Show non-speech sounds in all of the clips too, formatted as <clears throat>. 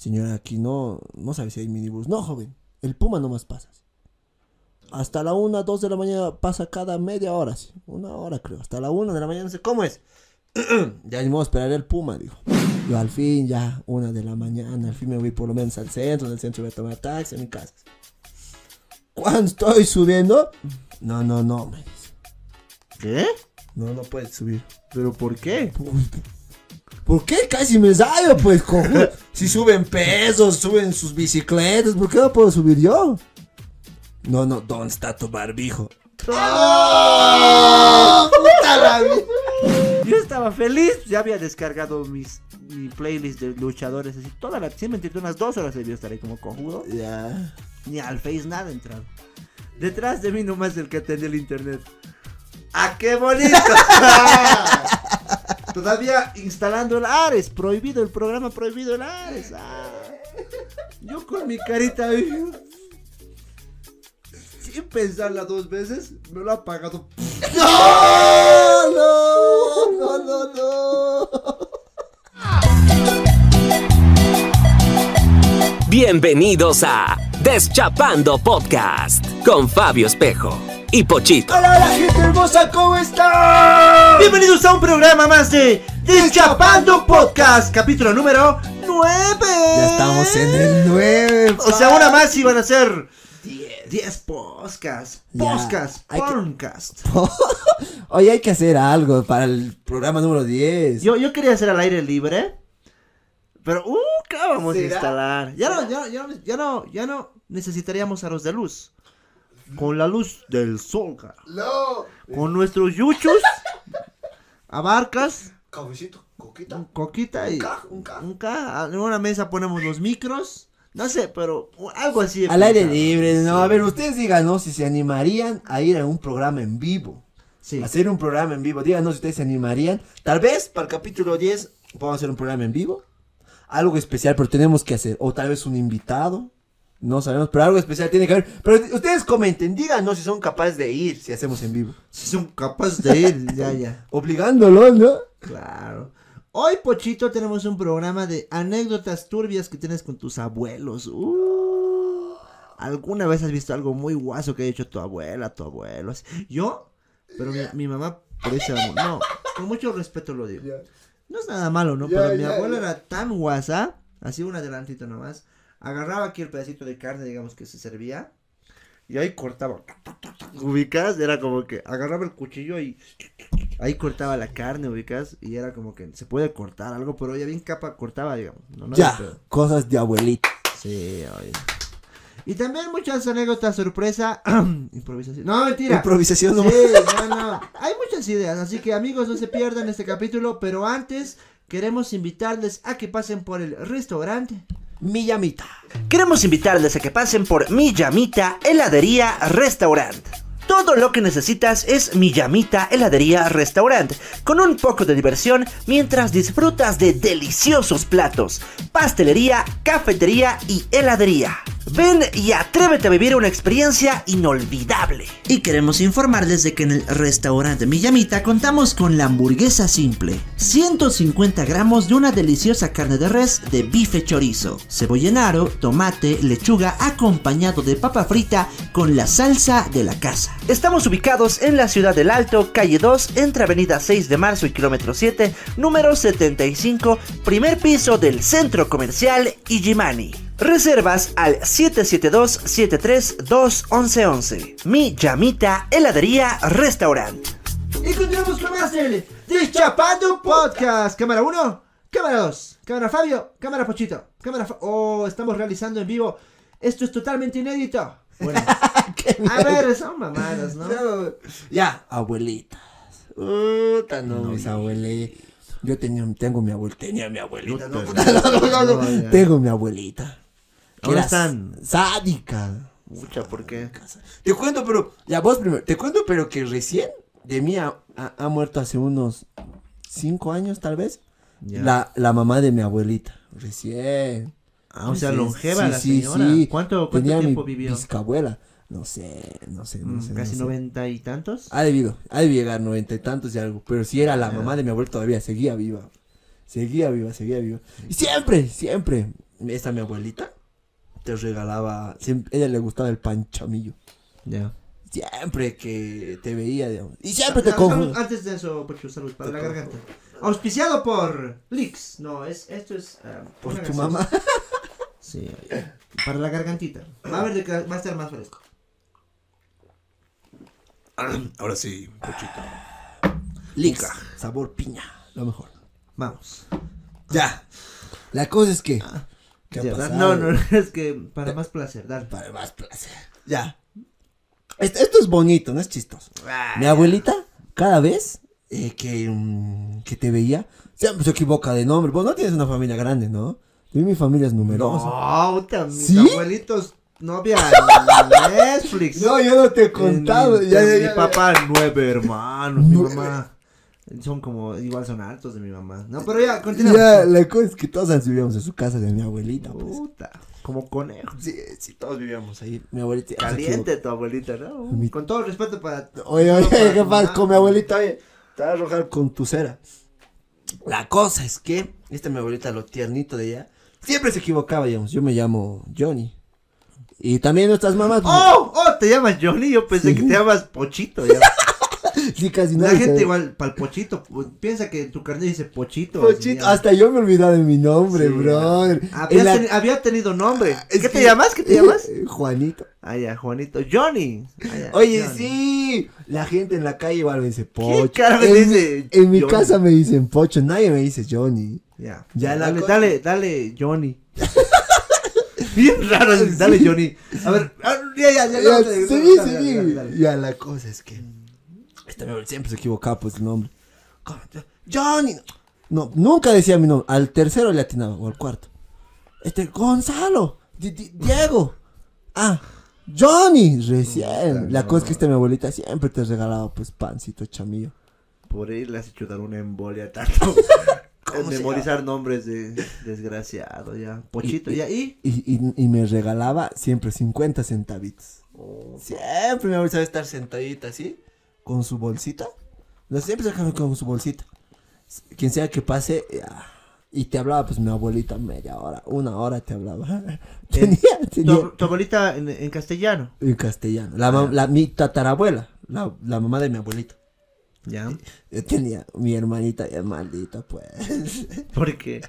Señora, aquí no, no sabe si hay minibús. No, joven, el Puma nomás pasa. Hasta la una, dos de la mañana pasa cada media hora, sí. Una hora creo. Hasta la una de la mañana, no sé cómo es. <clears throat> ya ni modo, esperaré el Puma, dijo. Yo al fin, ya, una de la mañana, al fin me voy por lo menos al centro, del centro voy a tomar taxi a mi casa. Cuando estoy subiendo, no, no, no, me dice. ¿Qué? No, no puedes subir. ¿Pero por qué? ¿Por qué casi me salgo, pues, cojudo? Si suben pesos, suben sus bicicletas, ¿por qué no puedo subir yo? No, no, ¿dónde está tu barbijo? ¡Oh! ¡Puta la! Yo estaba feliz, ya había descargado mis, mi playlist de luchadores, así, toda la, mentirte, unas dos horas debió estar ahí como cojudo. Ya. Ni al Face nada entrado. Detrás de mí nomás el que atendía el internet. ¡Ah, qué bonito! <laughs> Todavía instalando el Ares, prohibido el programa, prohibido el Ares. Ah. Yo con mi carita ahí, sin pensarla dos veces, me lo ha pagado. ¡No! ¡No! ¡No, no, no! Bienvenidos a Deschapando Podcast con Fabio Espejo y Pochito. ¡Hola, hola, gente hermosa! ¿Cómo están? Bienvenidos a un programa más de Deschapando Podcast, capítulo número 9. Ya estamos en el 9. O sea, una más iban a ser 10 podcasts. Ya, Podcast, que- <laughs> hay que hacer algo para el programa número 10. Yo, yo quería hacer al aire libre. Pero, uh, ¿qué vamos a instalar? Ya no, ya, ya, no- ya no, ya no necesitaríamos aros de luz. Con la luz del sol, cara. No. Con nuestros yuchos, <laughs> abarcas, Cafecito, coquita. un coquita y ca- un ca. un ca- En una mesa ponemos los micros. No sé, pero algo así. Al aire libre, no. Sí. A ver, ustedes díganos si se animarían a ir a un programa en vivo. Sí. Hacer un programa en vivo. Díganos si ustedes se animarían. Tal vez para el capítulo 10 podamos hacer un programa en vivo. Algo especial, pero tenemos que hacer. O tal vez un invitado. No sabemos, pero algo especial tiene que haber. Pero ustedes comenten, díganos si son capaces de ir si hacemos en vivo. Si son capaces de ir, <laughs> ya, ya. Obligándolos, ¿no? Claro. Hoy, Pochito, tenemos un programa de anécdotas turbias que tienes con tus abuelos. Uh, ¿Alguna vez has visto algo muy guaso que ha hecho tu abuela, tu abuelo? Yo, pero mi, mi mamá, por eso, no, con mucho respeto lo digo. No es nada malo, ¿no? Pero mi abuela era tan guasa, así un adelantito nomás, agarraba aquí el pedacito de carne, digamos, que se servía, y ahí cortaba. ¿Ubicas? Era como que agarraba el cuchillo y ahí cortaba la carne, ubicas, y era como que se puede cortar algo, pero ella bien capa cortaba, digamos. No, no Ya, cosas de abuelita. Sí, oye. Y también muchas anécdotas sorpresa, <clears throat> improvisación. No, mentira. Improvisación Sí, nomás. no, no. Hay muchas ideas, así que amigos, no se pierdan este capítulo, pero antes queremos invitarles a que pasen por el restaurante. Mi llamita. Queremos invitarles a que pasen por Mi Heladería Restaurant. Todo lo que necesitas es Mi Heladería Restaurant, con un poco de diversión mientras disfrutas de deliciosos platos, pastelería, cafetería y heladería. Ven y atrévete a vivir una experiencia inolvidable. Y queremos informarles de que en el restaurante Mi Llamita contamos con la hamburguesa simple, 150 gramos de una deliciosa carne de res de bife chorizo, cebollenaro, tomate, lechuga acompañado de papa frita con la salsa de la casa. Estamos ubicados en la ciudad del Alto, calle 2, entre avenida 6 de marzo y kilómetro 7, número 75, primer piso del centro comercial Ijimani. Reservas al 772-73-21111. Mi Llamita Heladería Restaurant. Y continuamos con más del Deschapando Podcast. Cámara 1, cámara 2, cámara Fabio, cámara Pochito, cámara Fa- Oh, estamos realizando en vivo. Esto es totalmente inédito. Bueno, <laughs> a ver, son mamadas, ¿no? Ya, abuelitas. Puta, no, mis abuelitas. Yo tenía, tengo mi abuelita. Tenía mi abuelita. <laughs> No, no, no, no, no. No. Tengo mi abuelita. Ahora están. Sádica. Mucha, ¿por qué? Te cuento, pero. Ya vos primero. Te cuento, pero que recién de mí ha, ha- ha muerto hace unos cinco años, tal vez. Ya. La, la mamá de mi abuelita. Recién. Ah, o sea, longeva sí, la sí, señora. sí. ¿Cuánto, cuánto Tenía tiempo mi vivió? Bisabuela. No sé, no sé, no Mm, sé. Casi no noventa y tantos. Ha debido, ha debido llegar noventa y tantos y algo. Pero si era la mamá de mi abuelo todavía, seguía viva. Seguía viva, seguía viva. Y siempre, siempre esta mi abuelita te regalaba, siempre, ella le gustaba el pan chamillo. Ya. Siempre que te veía, digamos. Y siempre te confundía. Antes de eso, Pocho, salud para la garganta. Auspiciado por Lix. No, es, esto es. ah, Por tu gaseosa. mamá. <laughs> Sí, para la gargantita. Va a ver de que va a estar más fresco. <clears throat> Ahora sí, Pochito. Lix. Sabor piña. Lo mejor. Vamos. Ya. La cosa es que. No, no, <laughs> es que para más placer, dale. Para más placer. Ya. Esto, esto es bonito, no es chistoso. Mi abuelita, cada vez eh, que, mm, que te veía, siempre se equivoca de nombre. Vos no tienes una familia grande, ¿no? Yo, mi familia es numerosa. No, mis ¿Sí? abuelitos no había <laughs> Netflix. No, yo no te he contado. Mi, ya, ya, mi ya, papá, nueve hermanos. Mi mamá. Son como, igual son altos de mi mamá. No, pero ya, continuamos. Ya, la cosa es que todos vivíamos en su casa de mi abuelita. Pues. Puta, como conejo. Sí, sí, todos vivíamos ahí. Mi abuelita. Caliente tu abuelita, ¿no? Mi- Con todo respeto para. Oye, oye, para ¿qué pasa con mi abuelita? Oye, te vas a arrojar con tu cera. La cosa es que, esta mi abuelita, lo tiernito de ella, siempre se equivocaba, digamos. Yo me llamo Johnny. Y también nuestras mamás. ¡Oh! ¡Oh! Te llamas Johnny. Yo pensé Sí. que te llamas Pochito. Ya. <laughs> <laughs> sí, casi La gente sabe. igual, para el Pochito, pues, piensa que tu carnet dice Pochito. Pochito, así, hasta yo me he olvidado de mi nombre, Sí, brother. ya. Había, la- teni- había tenido nombre. Es ¿Qué te llamas? ¿Qué te llamas? <laughs> Juanito. Ah, ya, Juanito. Johnny. Ah, ya, Oye, Johnny. sí. La gente en la calle igual me dice Pocho. en, mi- dice en mi Johnny? casa me dicen Pocho, nadie me dice Johnny. Ya. Ya la dale, cosa- dale, dale, Johnny. <laughs> Bien raro, dale, Johnny. A ver, ah, ya, ya, ya. Ya, dale, dale, dale. Ya, la cosa es que. Esta mi abuela siempre se equivocaba, pues el nombre. Johnny. No, nunca decía mi nombre. Al tercero le atinaba, o al cuarto. Este, Gonzalo. Di- Di- Diego. Ah, Johnny. Recién. La cosa es que esta mi abuelita siempre te regalaba, pues, pancito chamillo. Por ahí le has hecho dar una embolia tanto. <laughs> ¿Cómo se Memorizar nombres de desgraciado, ya. Pochito, Y- ya. ¿Y? Y, y, y me regalaba siempre 50 centavitos. Oh. Siempre mi abuelita estar sentadita así, con su bolsita. No, siempre se acaba con su bolsita. Quien sea que pase, ya. y te hablaba, pues mi abuelita media hora, una hora te hablaba. tenía, <laughs> tenía Tu, tu abuelita en, en castellano. en castellano. La, mam- la- mi tatarabuela, la, la mamá de mi abuelito. Ya. Yo tenía mi hermanita ya maldita, pues. <laughs> Porque.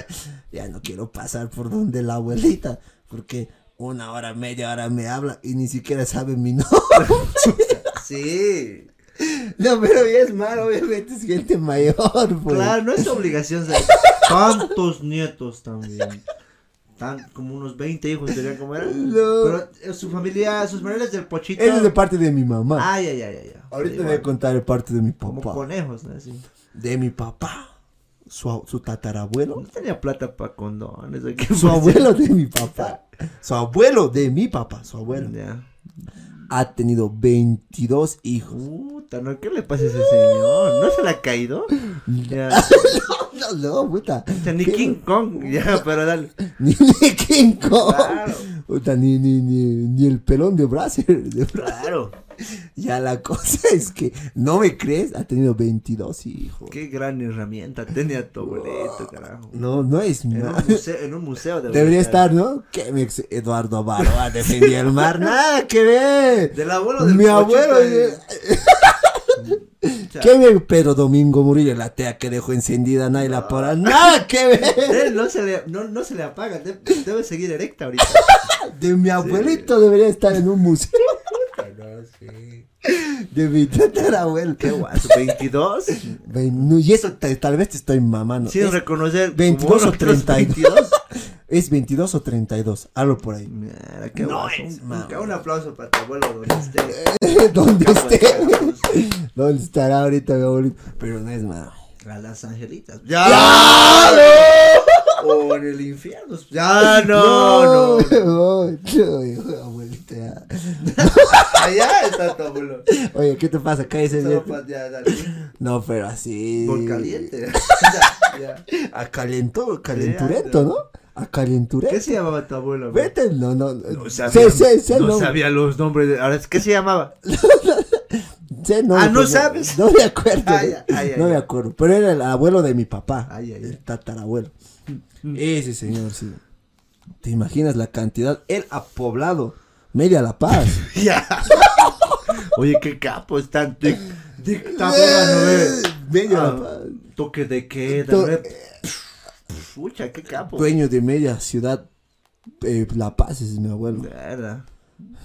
<laughs> ya no quiero pasar por donde la abuelita, porque una hora, media hora me habla y ni siquiera sabe mi nombre. Sí. No, pero ya es malo, obviamente es gente mayor, pues. Claro, no es obligación ser <laughs> tantos nietos también. Tan, como unos 20 hijos serían como eran. No. Pero eh, su familia, sus familias del pochito. Eso es de parte de mi mamá. Ay, ay, ay, ay. ay. Ahorita voy a contar de parte de mi Como papá. conejos, ¿no? Así. De mi papá. Su, su tatarabuelo. No tenía plata para condones. ¿o qué Su abuelo de mi papá. Su abuelo de mi papá. Su abuelo. Ya. Ha tenido 22 hijos. Puta, ¿no? ¿Qué le pasa a ese señor? ¿No se le ha caído? <laughs> Ya. No, no, puta. O sea, ni ¿Qué? King Kong. Ya, pero dale. <laughs> Ni, ni King Kong. Claro. Puta, ni, ni, ni, ni el pelón de Brasil. <laughs> de Bra- Claro. Ya la cosa es que, ¿no me crees? Ha tenido 22 hijos. Qué gran herramienta tenía tu abuelito, carajo. No, no es En nada. un museo, en un museo Debería estar, ¿no? Que mi ex Eduardo Baroa defendía el mar. Nada que ver. Del abuelo del Mi abuelo. <laughs> ¿Qué me Pero Domingo Murillo, la tea que dejó encendida, nadie la para. Nada que ver. <laughs> Él no se le, no, no se le apaga, de- debe seguir erecta ahorita. <laughs> De mi abuelito debería estar en un museo. <laughs> De mi tatarabuelo. Qué guaso, 22. Ven, no, y eso tal vez te estoy mamando. Sin Es, reconocer. 22 como o uno de los 32. Es 22 o 22. 32. Algo por ahí. Mira, qué No guaso. es, Un- mamá. un, un aplauso para tu abuelo donde esté. <laughs> ¿Dónde esté? ¿Dónde estará ahorita mi abuelito? Pero no es más. A las angelitas. ¡Ya! O en el infierno. Ya, no, <laughs> no. no, no, hijo, abuelita. ya. <laughs> Allá está tu abuelo. Oye, ¿qué te pasa? Cállese pa- ya, dale. No, pero así. Por caliente. Ya, ya. A calento, calenturento, ¿no? A calenturento. ¿Qué se llamaba tu abuelo? güey? Vete, no, no. No sabía, sé, sé, no sabía los nombres. De, ahora, ¿qué se llamaba? <laughs> sé, no, Ah, ¿no pues, sabes? No me acuerdo. Ay, ay, ay, no ay. me acuerdo. Pero era el abuelo de mi papá. Ay, ay, ay. El tatarabuelo. Ese señor, sí. ¿Te imaginas la cantidad? Él ha poblado media La Paz. <laughs> Ya. Oye, qué capo están. Dic- Dictadora, ¿no ves? Media La Ah, Paz. Toque de queda, To- ¿no ves? Pucha, qué capo. Dueño de media ciudad. eh, la Paz es mi abuelo. Verdad.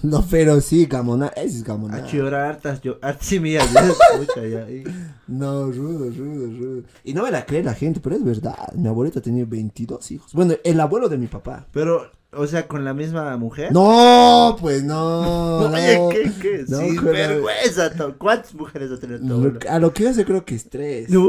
No, pero sí, Gamona. Ese es Gamona. A llorar hartas, yo, hartas mías, ¿ves? Pucha, ya. y- No, rudo, rudo, rudo. Y no me la cree la gente, pero es verdad. Mi abuelita tenía 22 hijos. Bueno, el abuelo de mi papá. Pero, o sea, con la misma mujer. No, pues no. <laughs> no. Oye, ¿qué, qué? No, Sin vergüenza. ¿Cuántas mujeres ha tenido tu Lo abuelo? a lo que yo sé creo que es tres. No,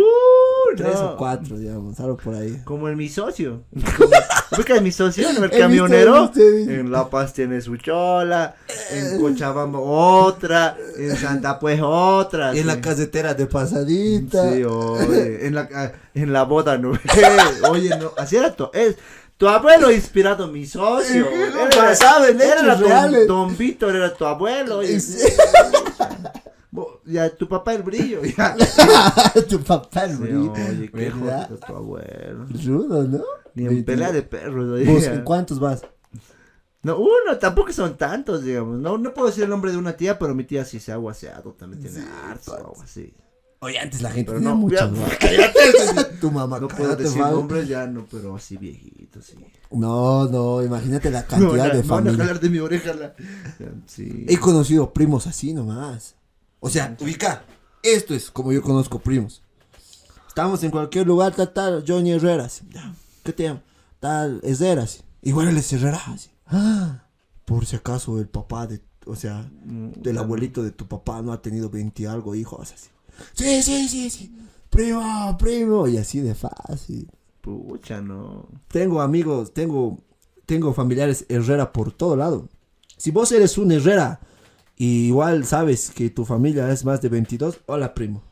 Tres o cuatro, digamos, algo por ahí. Como en mi socio. <laughs> ¿Ubicas mi socio? ¿no? El camionero. En La Paz tiene su chola. En Cochabamba otra. En Santa Pues otra. En sí. la casetera de pasadita. Sí, oye. En la, ah, en la boda, ¿no? <laughs> <laughs> Oye, no. Así era tu. Es, tu abuelo inspirado mi socio. Era- saben, era hechos don-. Don Víctor era tu abuelo. oye. Sí. Ya, tu papá el brillo. Ya. <laughs> <laughs> tu papá el Sí, brillo. oye, qué tu abuelo. Rudo, ¿no? Ni en pelea de perros. ¿Vos en cuántos vas? No, uno, tampoco son tantos, digamos. No, no puedo decir el nombre de una tía, pero mi tía sí se ha aguaseado, también tiene harto o algo así. Oye, antes la gente Pero tenía no, vacas. <laughs> cállate. Tu mamá, No puedo decir nombres ya, no, pero así viejito, sí. No, no, imagínate la No, cantidad ya, de me van a familia. jalar de mi oreja la... Sí. He conocido primos así nomás. O sea, ubica. Esto es como yo conozco primos. Estamos en cualquier lugar, tal, tal, Johnny Herreras. ¿Qué te llama? Tal, Herreras. Igual él es. Ah, por si acaso el papá de, o sea, del abuelito de tu papá no ha tenido 20 y algo hijos así. Sí, sí, sí, sí. Primo, primo. Y así de fácil. Pucha, no. Tengo amigos, tengo, tengo familiares Herrera por todo lado. Si vos eres un Herrera y igual sabes que tu familia es más de 22, hola primo.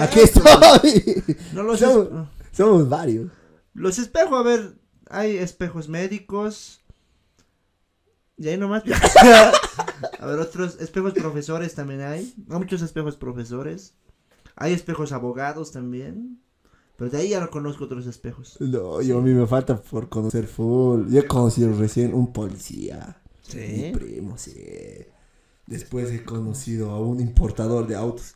Aquí estoy. No lo sé. somos, somos varios. Los espejos, a ver, hay espejos médicos. Y ahí nomás. <laughs> a ver, otros espejos profesores también hay. Hay muchos espejos profesores. Hay espejos abogados también. Pero de ahí ya no conozco otros espejos. No, yo a mí me falta por conocer full. Yo he conocido recién un policía. Mi Sí. primo, sí. Después he conocido a un importador de autos.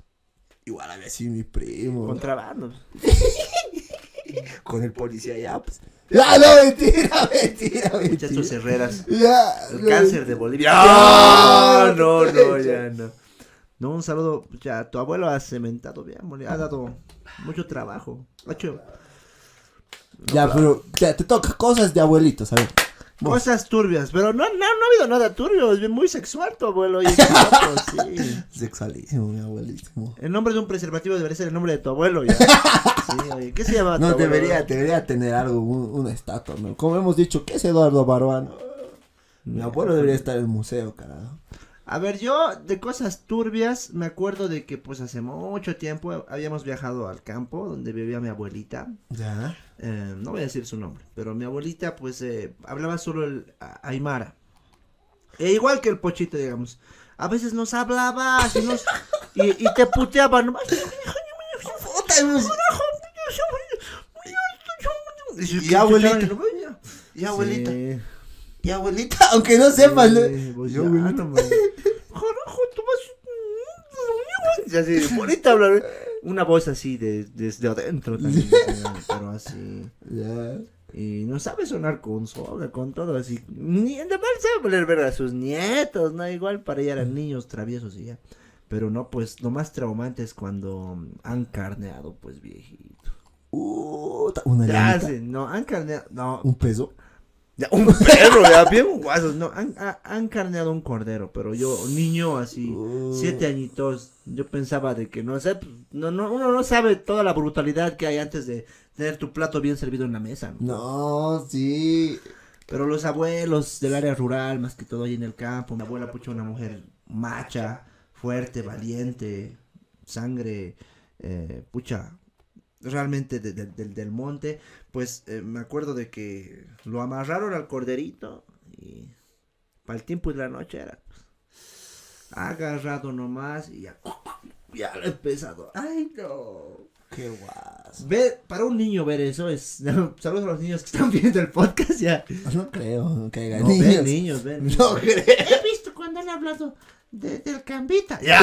Igual había sido mi primo. Contrabando. <laughs> Con el policía ya, pues. Ya, no, mentira, mentira, Muchachos mentira. Herreras. Ya, El no, cáncer de Bolivia. Ya. No, no, no, ya no. No, un saludo. Ya, tu abuelo ha cementado bien. Ha dado mucho trabajo. Ha hecho Ya, pero ya, te toca cosas de abuelitos, a ver. Cosas turbias. Pero no, no, no ha habido nada turbio. Es muy sexual tu abuelo. Y guapo, <laughs> sí. Sexualísimo, mi abuelísimo. El nombre de un preservativo debería ser el nombre de tu abuelo. Ya. <laughs> Sí, oye, ¿Qué se llama tu No, abuelo? debería, debería tener algo, un- una estatua, ¿no? Como hemos dicho, ¿qué es Eduardo Barbano? Mi abuelo debería estar en el museo, carajo. A ver, yo de cosas turbias me acuerdo de que pues hace mucho tiempo habíamos viajado al campo donde vivía mi abuelita. Ya. Eh, no voy a decir su nombre, pero mi abuelita pues eh, hablaba solo el a- aymara. E igual que el pochito, digamos. A veces nos hablaba así nos, y, y te puteaba nomás. Y abuelita. Y abuelita. Sí. Y abuelita, aunque no sepas, ¿no? Sí, pues Y ya, abuelita. Carajo, tú vas. Y así, bonita hablar. Una voz así de, desde adentro también. Pero así. Ya. Y no sabe sonar con soga, con todo así. Ni de mal sabe poner ver a sus nietos, ¿no? Igual para ella eran niños traviesos y ya. Pero no, pues lo más traumante es cuando han carneado, pues viejito. Uh, una Ya, sí, no, han carneado, no, Un peso. Ya, un <laughs> perro, ya, bien guasos, no, han, ha- han carneado un cordero, pero yo, niño así, Uh. siete añitos, yo pensaba de que, no sé, no, no, uno no sabe toda la brutalidad que hay antes de tener tu plato bien servido en la mesa, ¿no? No, sí. Pero los abuelos del área rural, más que todo ahí en el campo, mi abuela pucha una mujer macha, fuerte, valiente, sangre, eh, pucha, realmente de- de- del- del monte, pues eh, me acuerdo de que lo amarraron al corderito y para el tiempo de la noche era pues, agarrado nomás y ya, <laughs> ya lo he empezado. Ay no. Qué guas. Ver, para un niño ver eso es. <laughs> Saludos a los niños que están viendo el podcast ya. No creo que haya No, niños. ven niños, ven. niños. No creo. He visto cuando han hablado de- del Cambita. Ya,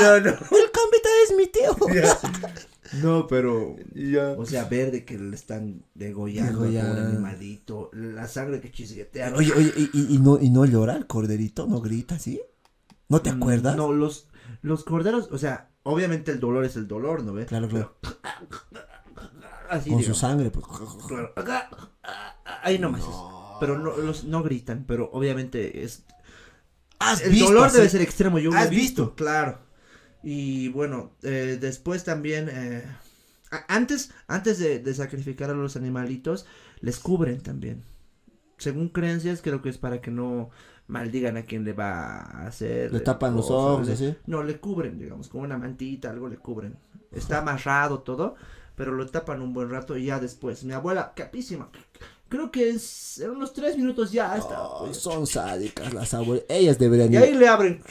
no, no. El cambita es mi tío. <laughs> No, pero. <laughs> Ya. O sea, ver de que le están degollando Degollando. pobre animalito. La sangre que chisguetea. Oye, oye, y, y- y no, y no llora el corderito, no grita así. ¿No te acuerdas? Mm, No, los, los corderos, o sea, obviamente el dolor es el dolor, ¿no ves? Claro, claro. <laughs> Así, Con su sangre, pues. Claro, ah, ah, ahí nomás es. Pero no, los, no gritan, pero obviamente es... ¿Has el visto dolor debe ser extremo, yo lo he ¿Has visto. visto? Claro. Y bueno, eh, después también... eh, antes antes de, de sacrificar a los animalitos, les cubren también. Según creencias, creo que es para que no maldigan a quien le va a hacer. Le tapan los ojos, le-. No, le cubren, digamos, con una mantita, algo le cubren. Está amarrado todo, pero lo tapan un buen rato y ya después. Mi abuela, capísima. Creo que es en unos tres minutos ya está. Oh, pues. son sádicas las abuelas. Ellas deberían y ir. ahí le abren.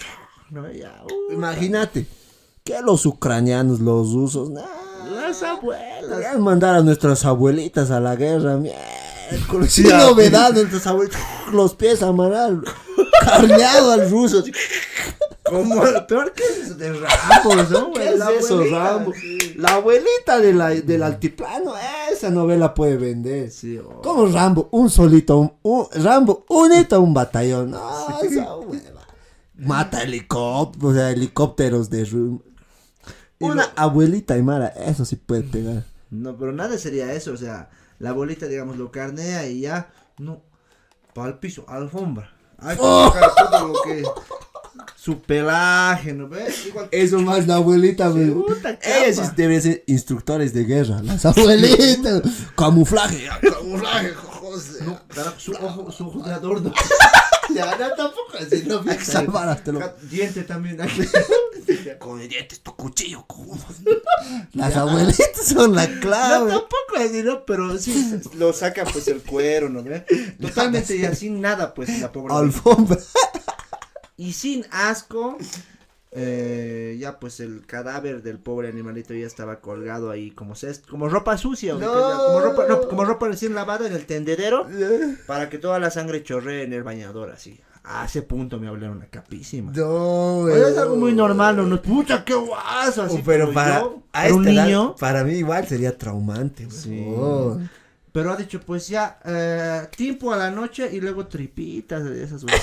No, ya, uh, Imagínate. Que los ucranianos, los rusos, nah, las abuelas. Deberían mandar a nuestras abuelitas a la guerra. Miércoles. Sí, Qué novedad, nuestras abuelitas. Los pies amarrados. Carneado al ruso. así. Como peor que eso de Rambo, ¿no? ¿Qué güey? es La eso, abuelita, Rambo? sí. La abuelita de la, del altiplano, esa novela puede vender. Sí, oh. Como Rambo, un solito, un, un- Rambo, unito a un batallón. No, esa hueva. Mata helicópteros, o sea, helicópteros de Una lo- abuelita aymara, eso sí puede pegar. No, pero nada sería eso, o sea, la abuelita, digamos, lo carnea y ya, no, para el piso, alfombra. Hay que todo lo que, su pelaje, ¿no ves? Igual Eso más la abuelita, puta Ellas deben ser instructores de guerra, las abuelitas. <laughs> Camuflaje, ya, No, carajo, su ojo, su ojo de adorno. <laughs> Ya, no, tampoco así, no hay que salvar hasta lo... Diente también. <laughs> Con el diente, tu cuchillo, cojudo. Las abuelitas son la No, clave. tampoco así, ¿no? Pero sí, lo saca pues el cuero, ¿no? Totalmente ya sin nada, pues, la pobre. Alfombra. Y sin asco, eh, ya pues el cadáver del pobre animalito ya estaba colgado ahí como como ropa sucia, como ropa, no, como ropa recién lavada en el tendedero, <laughs> para que toda la sangre chorree en el bañador así. A ese punto me hablaron una capísima. No, Oye, es algo muy normal, no, no, pucha, qué guaso, así Oh, pero para, yo, a para un edad, niño. para mí igual sería traumante. Sí. Oh. Pero ha dicho, pues ya, eh, tiempo a la noche y luego tripitas de esas. <laughs>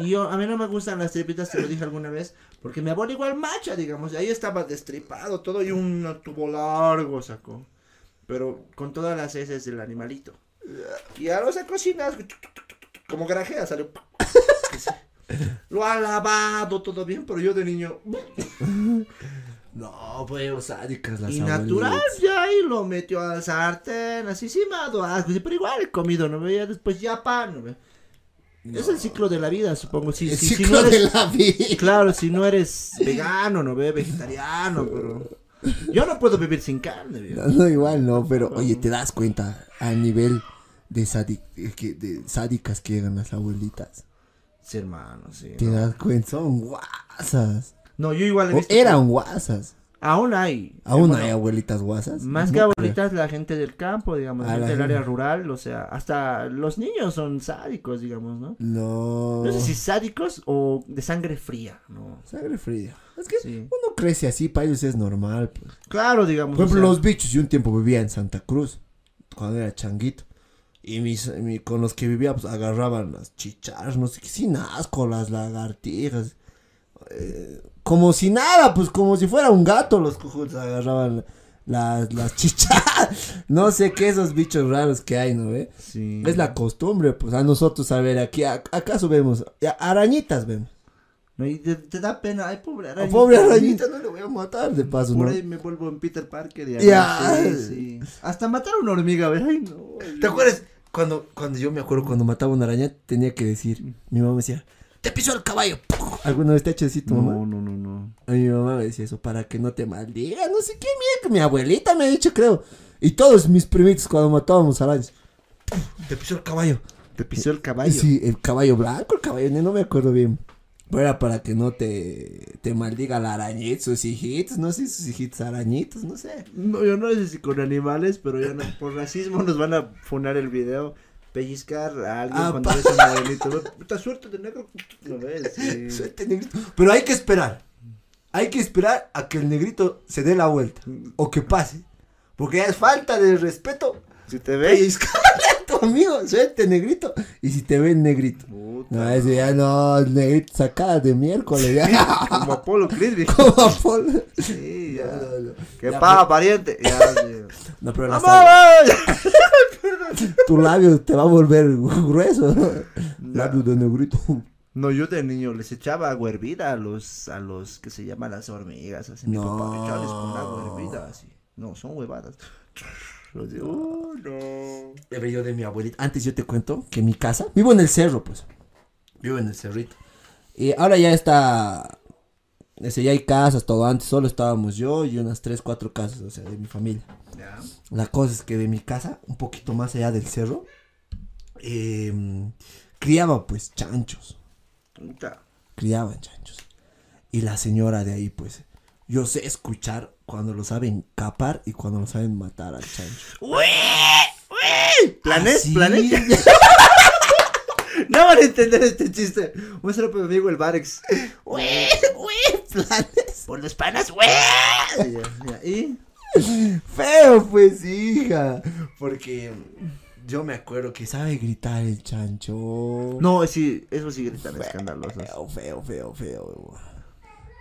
Y yo, a mí no me gustan las tripitas, te lo dije alguna vez, porque mi abuela igual macha, digamos, y ahí estaba destripado todo y un tubo largo sacó. Pero con todas las heces del animalito. Y a los a cocinar, como garajea salió. Lo ha lavado todo bien, pero yo de niño. No, pues sádicas las Y natural, ya ahí lo metió al sartén, así asco, sí, pero igual he comido, ¿no? Ya después ya pan, ¿no? Es el ciclo de la vida, supongo, sí, El si ciclo no de la vida. claro, si no eres vegano, ¿no? ve? Vegetariano, pero yo no puedo vivir sin carne, viejo. No, no, igual no, pero oye, te das cuenta a nivel de, eh, de sádicas que eran las abuelitas. Sí, hermano, sí. Te das cuenta, son guasas. No, yo igual he O visto eran guasas. Aún hay. Aún Bueno, hay abuelitas guasas. Más No que creo. abuelitas, la gente del campo, digamos, la gente del área rural, o sea, hasta los niños son sádicos, digamos, ¿no? No. No sé si sádicos o de sangre fría, ¿no? Sangre fría. Es que Sí. uno crece así, para ellos es normal. pues. Claro, digamos. Por ejemplo, o sea, los bichos, yo un tiempo vivía en Santa Cruz, cuando era changuito. Y mis, mi- con los que vivía, pues agarraban las chicharras, no sé qué, sin asco, las lagartijas. Eh, como si nada, pues como si fuera un gato, los cojudos agarraban las, las chicharras. <laughs> No sé qué, esos bichos raros que hay, ¿no ve? Sí. Es la costumbre, pues a nosotros, a ver, aquí, a- acaso vemos, arañitas vemos. No, y te, te da pena, ay, pobre arañita. pobre arañita no le voy a matar de paso, Por ¿no? ahí me vuelvo en Peter Parker. Y Ya. Sí, sí. Hasta matar a una hormiga, ¿ves? Ay, no. ¿Te acuerdas? Cuando, cuando yo me acuerdo cuando mataba una araña, tenía que decir, mi mamá me decía, te pisó el caballo. ¿Alguna vez te ha hecho así tu No, mamá? no, no, no. A mi mamá me decía eso, para que no te maldiga, no sé qué, mierda, mi abuelita me ha dicho, creo. Y todos mis primitos cuando matábamos arañas, te pisó el caballo. Te pisó el caballo. Sí, el caballo blanco, el caballo negro, no me acuerdo bien. Pero era para que no te, te maldiga la arañita, sus hijitos, no sé, sus hijitos arañitos, no sé. No, yo no sé si con animales, pero ya no, por racismo nos van a funar el video. Pellizcar a alguien Ah, cuando ves a un modelito. Puta suerte de negro. ¿Lo ves? Sí. <laughs> Suerte, negrito. Pero hay que esperar. Hay que esperar a que el negrito se dé la vuelta. O que pase. Porque ya es falta de respeto. Si te ves. Pellizcarle <laughs> a tu amigo, suerte negrito. Y si te ven negrito. Puta. No, ese ya no, el negrito sacada de miércoles. Ya. Como Apolo Creed, <laughs> Como Apolo. Sí, ya. No, no, no. Que Ya, paga, pariente. Ya. No, pero la ¡Vamos! <laughs> tu labio te va a volver grueso. Labio de negrito. No, yo de niño les echaba agua hervida a los, a los que se llaman las hormigas, así, mi No. papá, echarles con agua hervida, así. No, son huevadas. Los digo, "Oh, no. Ve yo de mi abuelita. Antes yo te cuento que mi casa, vivo en el cerro, pues. Vivo en el cerrito. Y ahora ya está. Ese, ya hay casas, todo. Antes solo estábamos yo y unas 3, 4 casas, o sea, de mi familia. La cosa es que de mi casa, un poquito más allá del cerro, em, criaba pues chanchos. Criaban chanchos. Y la señora de ahí, pues, yo sé escuchar cuando lo saben capar y cuando lo saben matar al chancho. ¿Planet? ¿Ah, ¿Planet? sí? <laughs> no van a entender este chiste. Saludo para mi amigo el Barex. <laughs> Uy, uy, planes. Por los panas, güey. Y Feo, pues, hija. Porque yo me acuerdo que sabe gritar el chancho. No, sí, eso sí gritan escandalosos. Feo, feo, feo, feo.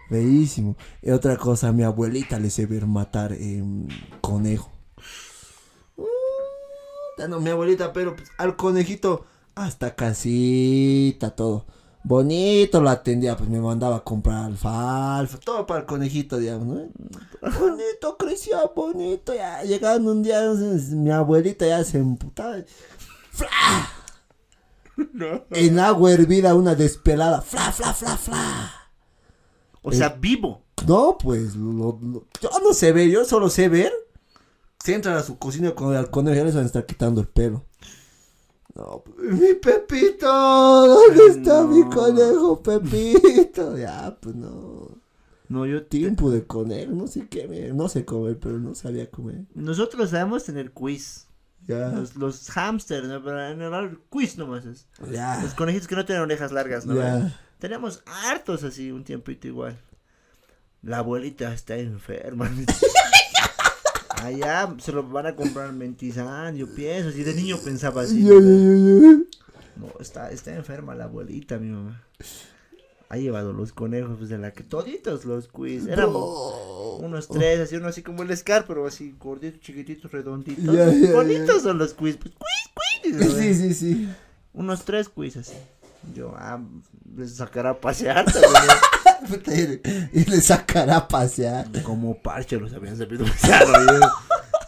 Feísimo. Y otra cosa, mi abuelita le sé ver matar em, conejo. Uh, no, mi abuelita, pero pues, al conejito hasta casita, todo. Bonito lo atendía, pues me mandaba a comprar alfalfa, todo para el conejito, digamos, ¿no? Bonito, crecía bonito, ya llegando un día, mi abuelita ya se emputaba. ¡Fla! <laughs> En agua hervida, una despelada, fla, fla, fla, fla. O sea, vivo. No, pues, lo- lo- yo no sé ver, yo solo sé ver. Si entran a su cocina con el conejo, ya les van a estar quitando el pelo. No, mi Pepito, ¿dónde está mi conejo, Pepito? <laughs> Ya, pues no. No, yo Tiempo de conejo, no sé qué, no sé comer, pero no sabía comer. Nosotros sabemos tener quiz. Ya, Los, los hamsters, ¿no? Pero en general, quiz nomás es. Los ya, conejitos que no tienen orejas largas, ¿no? ya. Teníamos hartos así, un tiempito igual. La abuelita está enferma. <laughs> Allá se lo van a comprar mentizán, yo pienso. Si de niño pensaba así. ¿no? está, está enferma la abuelita, mi mamá. Ha llevado los conejos pues, de la que toditos los quiz. Éramos Bro. unos tres, así uno así como el Scar, pero así gorditos, chiquititos, redonditos. Ya, Bonitos son los quiz. Pues, quiz, quiz. Sí, sí, sí. Unos tres quiz así. Yo, ah, les sacará a pasear <laughs> y- le sacará a pasear. Como parche los habían pasear, oye.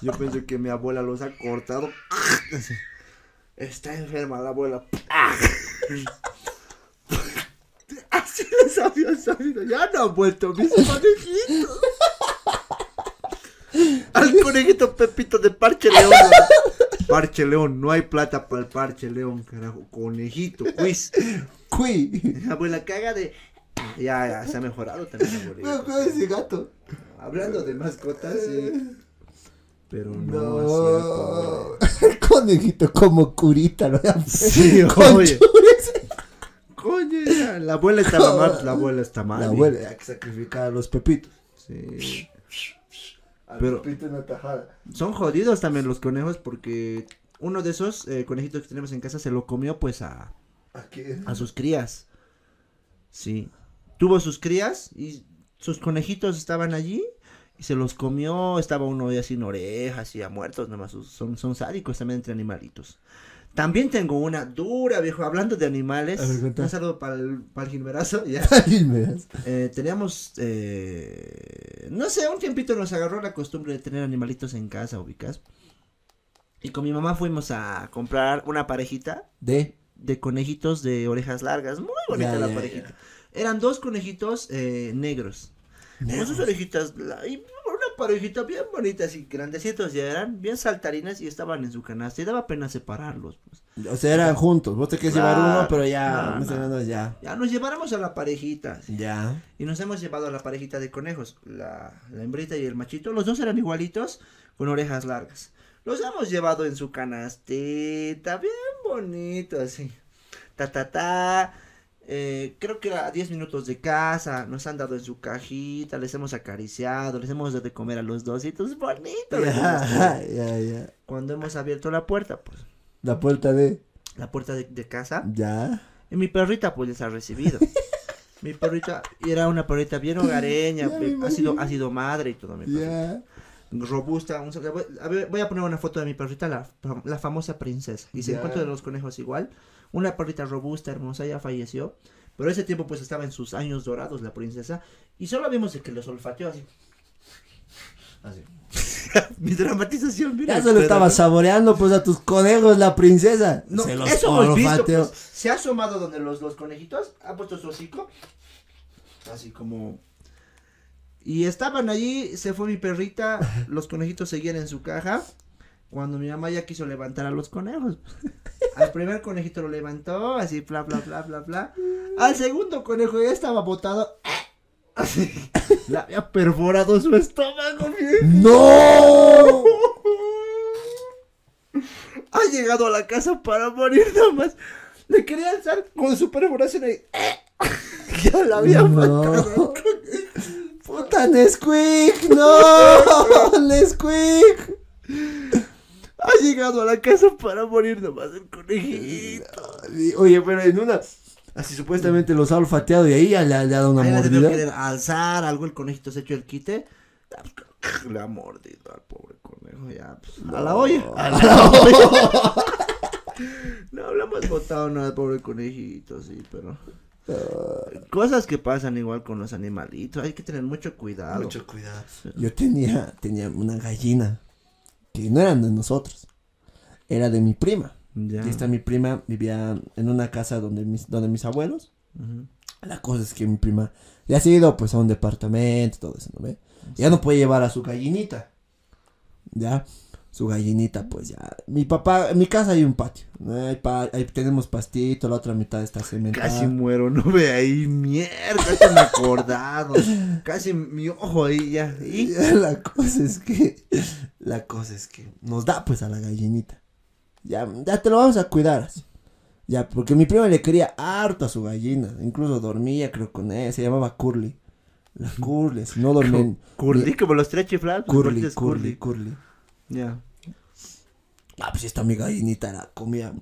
Yo pienso que mi abuela los ha cortado. <laughs> Está enferma la abuela. <laughs> Así los habían sabido. Ya no han vuelto mis conejitos. Al conejito Pepito de Parche León. Parche León, no hay plata para el Parche León, carajo. Conejito, quiz. Cui. La abuela caga de. Ya, ya, se ha mejorado también acuerdo <laughs> de ese gato. Hablando de mascotas, sí. Pero no, No. El <laughs> conejito como curita, lo llaman. Sí, <laughs> oye. Coño, ya, la abuela estaba mal, la abuela está mal. La abuela, hay que sacrificar a los pepitos. Sí. Al Pero- pepito en la tajada. Son jodidos también los conejos porque uno de esos eh, conejitos que tenemos en casa se lo comió pues a, Aquí. a sus crías. Sí. Tuvo sus crías y sus conejitos estaban allí y se los comió. Estaba uno ya sin orejas y a muertos nomás. Son, son sádicos también entre animalitos. También tengo una dura, viejo, hablando de animales. Ver. Un saludo para el, para el <laughs> ya. Eh, teníamos, eh, no sé, un tiempito nos agarró la costumbre de tener animalitos en casa, ubicas. Y con mi mamá fuimos a comprar una parejita De. de conejitos de orejas largas. Muy bonita Ya, la ya, parejita. Eran dos conejitos eh, negros. Con sus orejitas, la- y una parejita bien bonita, así grandecitos ya eran, bien saltarines y estaban en su canasta y daba pena separarlos. Pues. O sea, eran juntos. Vos te quieres llevar uno, pero ya. No, ya. Ya nos lleváramos a la parejita. así. Ya. Y nos hemos llevado a la parejita de conejos, la, la hembrita y el machito. Los dos eran igualitos, con orejas largas. Los hemos llevado en su canastita, bien bonito, así. Ta, ta, ta. Eh, creo que a 10 minutos de casa. Nos han dado en su cajita, les hemos acariciado, les hemos dado de comer a los. Bonito. Ya, tenido. <laughs> ya, ya. Cuando hemos abierto la puerta, pues, La puerta de. la puerta de, de casa. Ya. Y mi perrita pues les ha recibido. <laughs> mi perrita era una perrita bien hogareña, <laughs> me ha sido ha sido madre y todo mi perrita. Robusta, un- voy, a ver, voy a poner una foto de mi perrita, la, la famosa princesa. Y se encuentra de los conejos igual. Una perrita robusta, hermosa, ya falleció. Pero ese tiempo pues estaba en sus años dorados la princesa. Y solo vimos de que los olfateó así. Así. <laughs> mi dramatización, mira. Ya se lo estaba saboreando, pues a tus conejos, la princesa. No, se los eso hemos visto, pues, se ha asomado donde los, los conejitos, ha puesto su hocico, así como... Y estaban allí, se fue mi perrita, <laughs> los conejitos seguían en su caja, cuando mi mamá ya quiso levantar a los conejos. <laughs> Al primer conejito lo levantó, así, bla, bla, bla, bla, bla. Al segundo conejo ya estaba botado, así, le había perforado su estómago, bien. ¡No! <laughs> ha llegado a la casa para morir nada más. Le quería alzar con su perforación ahí. <laughs> ya la había matado. No. Puta Nesquik, no, Nesquik. Ha llegado a la casa para morir nomás el conejito. Oye, pero en una, así supuestamente los ha olfateado y ahí ya le, ha- ha dado una Ahí mordida. querer alzar, algo el conejito se echó el quite. Le ha mordido al pobre conejo, ya, pues, a la olla. A la <laughs> olla. no le hemos botado nada al pobre conejito, sí, pero... Cosas que pasan igual con los animalitos, hay que tener mucho cuidado. Mucho cuidado. Yo tenía, tenía una gallina que no eran de nosotros, era de mi prima. Ya. Y esta mi prima vivía en una casa donde mis, donde mis abuelos. La cosa es que mi prima ya se ha ido pues a un departamento, todo eso, ¿no ve? Ya no puede llevar a su gallinita. Ya, su gallinita, pues ya. Mi papá, en mi casa hay un patio. Hay pa- tenemos pastito, la otra mitad está cementada. Casi muero, no ve ahí, mierda, casi me acordado. Casi mi ojo ahí ya. Y <laughs> la cosa es que, la cosa es que nos da pues a la gallinita. Ya, ya te lo vamos a cuidar así. Ya, porque mi prima le quería harto a su gallina. Incluso dormía, creo, con ella. Se llamaba Curly. La Curly, si no dormía. Curly, como los tres chiflados. Curly, es Curly, Curly. Ya. Ah, pues esta mi gallinita era, comía,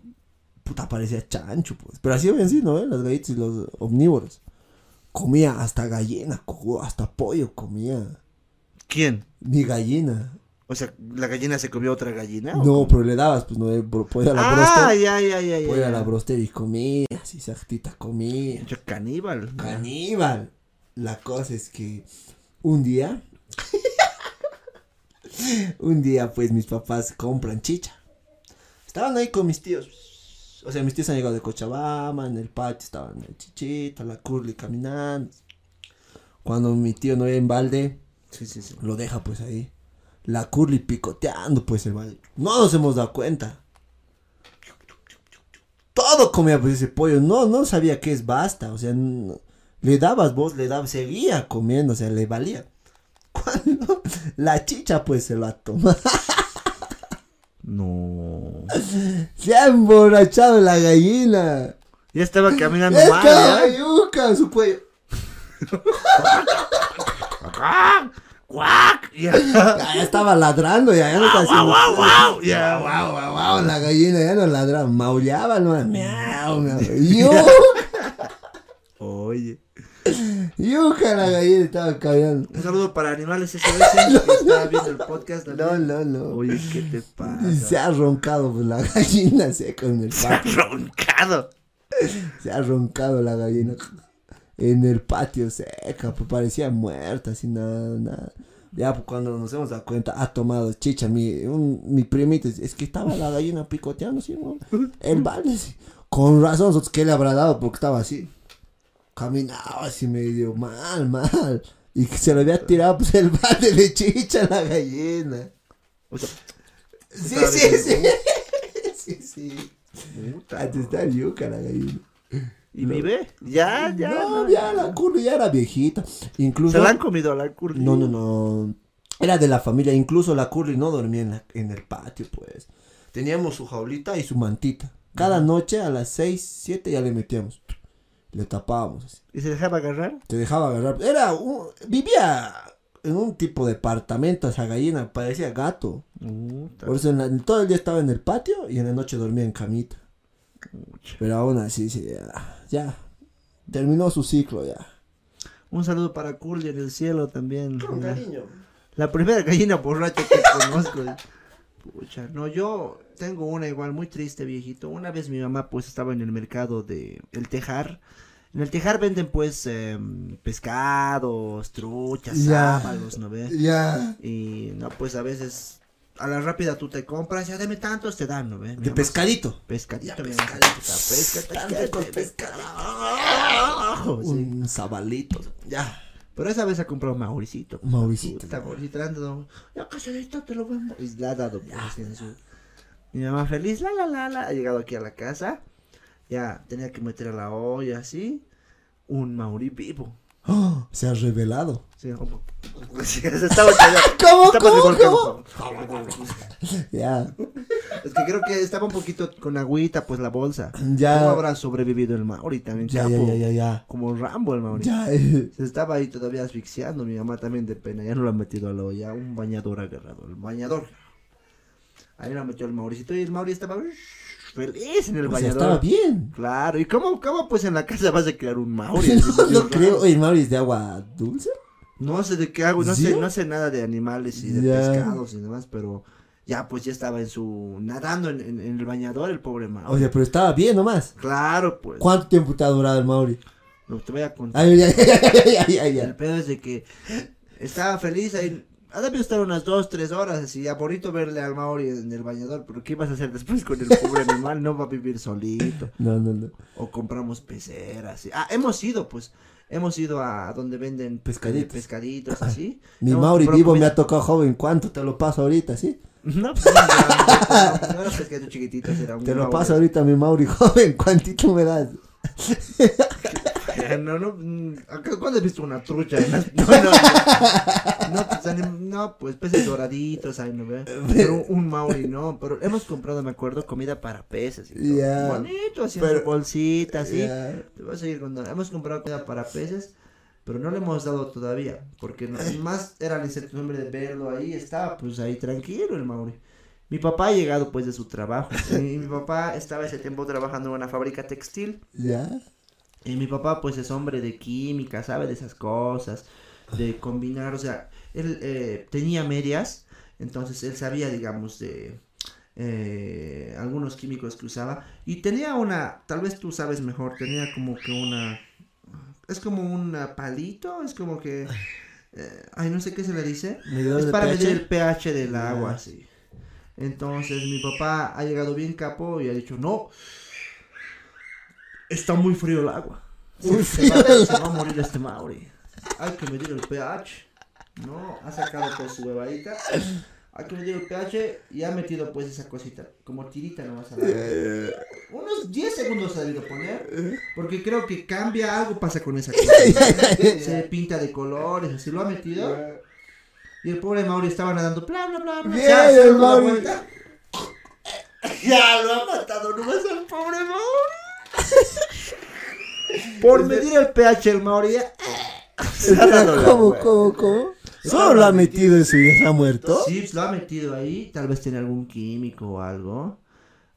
puta, parecía chancho, pues. Pero así ven, sí, ¿no? eh? Las gallitas y los omnívoros. Comía hasta gallina, hasta pollo comía. ¿Quién? Mi gallina. O sea, ¿la gallina se comió otra gallina? No, cómo? pero le dabas, pues, no, eh, bro- pollo a la Ah, broster. ya, ya, ya, ya. Pollo a ya. la broster y comía, así, sartita comía. Yo caníbal. Caníbal. La cosa es que un día, <laughs> un día pues mis papás compran chicha. Estaban ahí con mis tíos. O sea, mis tíos han llegado de Cochabamba, en el patio estaban el chichita, la curly caminando. Cuando mi tío no ve en balde, Sí, sí, sí. lo deja pues ahí. La curly picoteando pues el balde. No nos hemos dado cuenta. Todo comía pues ese pollo. No, no sabía qué es basta. O sea, no- le dabas vos, le dabas, seguía comiendo, o sea, le valía. Cuando la chicha pues se la toma. No. Se ha emborrachado la gallina. Ya estaba caminando ¡Es mal, ¿ya? yuca! Su cuello. ¡Cuac! Ya. Ya, ya estaba ladrando, ya, ya no está ¡Guau, haciendo- guau, guau! Ya, guau, guau, guau, la gallina ya no ladraba, maullaba, no, miau, miau, <laughs> Oye. <coughs> yuca, la gallina estaba callando. Un saludo para Animales SOS que <coughs> estaba viendo el podcast. No, también. no, no. Oye, ¿qué te Y se pasa? ha roncado pues, la gallina seca en el Se ha patio. roncado. Se ha roncado la gallina en el patio seca, pues parecía muerta, así nada, nada. Ya pues, cuando nos hemos dado cuenta, ha tomado chicha, mi, un, mi primito, es que estaba la gallina picoteando, así, ¿no? El balde, sí. Con razón, nosotros, ¿qué le habrá dado? Porque estaba así. Caminaba así medio mal, mal. Y que se le había tirado pues el balde de chicha a la gallina. O sea, Sí, <laughs> sí, sí. Sí, sí. Antes está yuca la gallina. ¿Y vive? Ya, ya. No, ya la curly ya era viejita. Incluso. Se la han comido a la curly. No, no, no. Era de la familia. Incluso la curly no dormía en, la- en el patio, pues. Teníamos su jaulita y su mantita. Cada noche a las 6, 7 ya le metíamos. Le tapábamos así. ¿Y se dejaba agarrar? Te dejaba agarrar. Era un- vivía en un tipo de apartamento esa gallina, parecía gato. Por eso en la- todo el día estaba en el patio y en la noche dormía en camita. Pero aún así, sí, ya, ya. Terminó su ciclo ya. Un saludo para Curly en el cielo también. cariño. La primera gallina borracha que <laughs> conozco. Pucha, no, yo tengo una igual muy triste, viejito. Una vez mi mamá pues estaba en el mercado de El Tejar. En el Tejar venden pues em, pescados, truchas, sábalos, ¿no ves? Ya. Y no, pues a veces a la rápida tú te compras, ya dame tantos, te dan, ¿no ves? Mi De pescadito. Pescadito, pescadito. mamá, pesca, Tan pesca, rico el pesca. Sí. Un sabalito. Ya. Pero esa vez ha comprado Mauricito. Mauricito. Puta, Mauricito le han dado. Ya casadito te lo vendo. Y le ha dado pues, en su. Mi mamá feliz, la la la la. Ha llegado aquí a la casa. Ya tenía que meter a la olla así. Un Mauri vivo. Oh, se ha revelado. Sí, como- <laughs> Sí, se estaba. <laughs> ¿Cómo, cómo, revolcando. <laughs> Ya. Es que creo que estaba un poquito con agüita, pues la bolsa. Ya. ¿Cómo habrá sobrevivido el Mauri también? Ya, ya, ya, ya, ya. Como Rambo el Mauri. Ya. Se estaba ahí todavía asfixiando, mi mamá también de pena, ya no lo ha metido a la olla, un bañador agarrado, el bañador. Ahí lo metió el Mauricito y el Mauri estaba feliz en el sea, bañador. estaba bien. Claro, ¿y cómo, cómo pues en la casa vas a crear un Mauri? <laughs> No, no creo. Oye, Mauri es de agua dulce. No sé de qué hago, no ¿Sí? sé, no sé nada de animales y de pescados y demás, pero ya pues ya estaba en su, nadando en, en- en el bañador el pobre Mauri. Oye, pero estaba bien nomás. Claro, pues, ¿Cuánto tiempo te ha durado el Mauri? no te voy a contar. Ay, ya, ya. El pedo es de que estaba feliz ahí. Ha debido estar unas dos, tres horas así, ya bonito verle al Maori en el bañador, pero ¿qué ibas a hacer después con el pobre animal? No va a vivir solito. <laughs> No, no, no. O compramos peceras. y- Ah, hemos ido, pues, hemos ido a donde venden Pescaditos. eh, pescaditos así. Mi Hemos Mauri vivo me ha tocado joven. ¿Cuánto te lo paso ahorita, sí? No, pues, no, no, era pescadito chiquitito, era un Te lo paso ahorita, mi Mauri <laughs> joven. ¿Cuántito me das? <laughs> <laughs> No, no, mm, ¿cuándo has visto una trucha? <laughs> en las- No, no, no. No, pues, anim- no, pues peces doraditos, ahí no ve. <laughs> Pero un, mauri, no. Pero hemos comprado, me acuerdo, comida para peces. Y todo. Ya. Bonito, así en Pero- su bolsita, así. Ya. Te voy a seguir contando. Hemos comprado comida para peces, pero no le hemos dado todavía. Porque no- más era la incertidumbre de verlo ahí. Estaba pues ahí tranquilo el mauri. Mi papá ha llegado pues de su trabajo. Y mi papá estaba ese tiempo trabajando en una fábrica textil. ¿Ya? Y mi papá, pues, es hombre de química, sabe de esas cosas, de combinar, o sea, él eh, tenía medias, entonces él sabía, digamos, de eh, algunos químicos que usaba, y tenía una, tal vez tú sabes mejor, tenía como que una, es como un palito, es como que, eh, ay, no sé qué se le dice, ¿Medidor es para pH? medir el pH del Ya. agua, sí. Entonces mi papá ha llegado bien capo y ha dicho, no, está muy frío el agua. Se va, se a morir este Mauri. Hay que medir el pH. No, ha sacado pues su huevadita. Hay que medir el pH y ha metido pues esa cosita, como tirita nomás a la Unos 10 segundos ha debido poner, porque creo que cambia, algo pasa con esa cosa. <laughs> Se pinta de colores, así lo ha metido. Y el pobre Mauri estaba nadando, bla, bla, bla, bla. Bien, el Mauri. Ya lo ha matado nomás al pobre Mauri. Por medir el pH el Mauri. la ¿Cómo, cómo, cómo? ¿Solo lo ha metido en su vieja muerto? Sí, pues, lo ha metido ahí. Tal vez tiene algún químico o algo.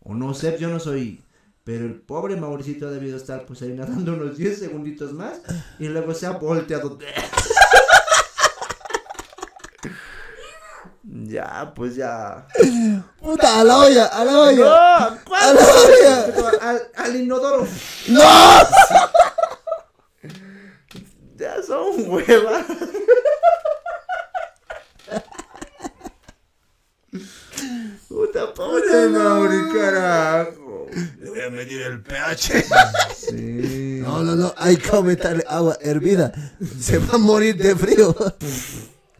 O no sé, yo no soy. Pero el pobre Mauricito ha debido estar pues ahí nadando unos 10 segunditos más. Y luego se ha volteado. <laughs> ya, pues ya. Puta, a la olla, a la olla. ¡No! ¿Cuál? ¡A Al, al inodoro. ¡No! <laughs> Ya son huevas. Puta pobre Mauri, carajo. Voy a medir el pH. Sí. No, no, no, hay que aumentarle agua hervida. Se va a morir de frío.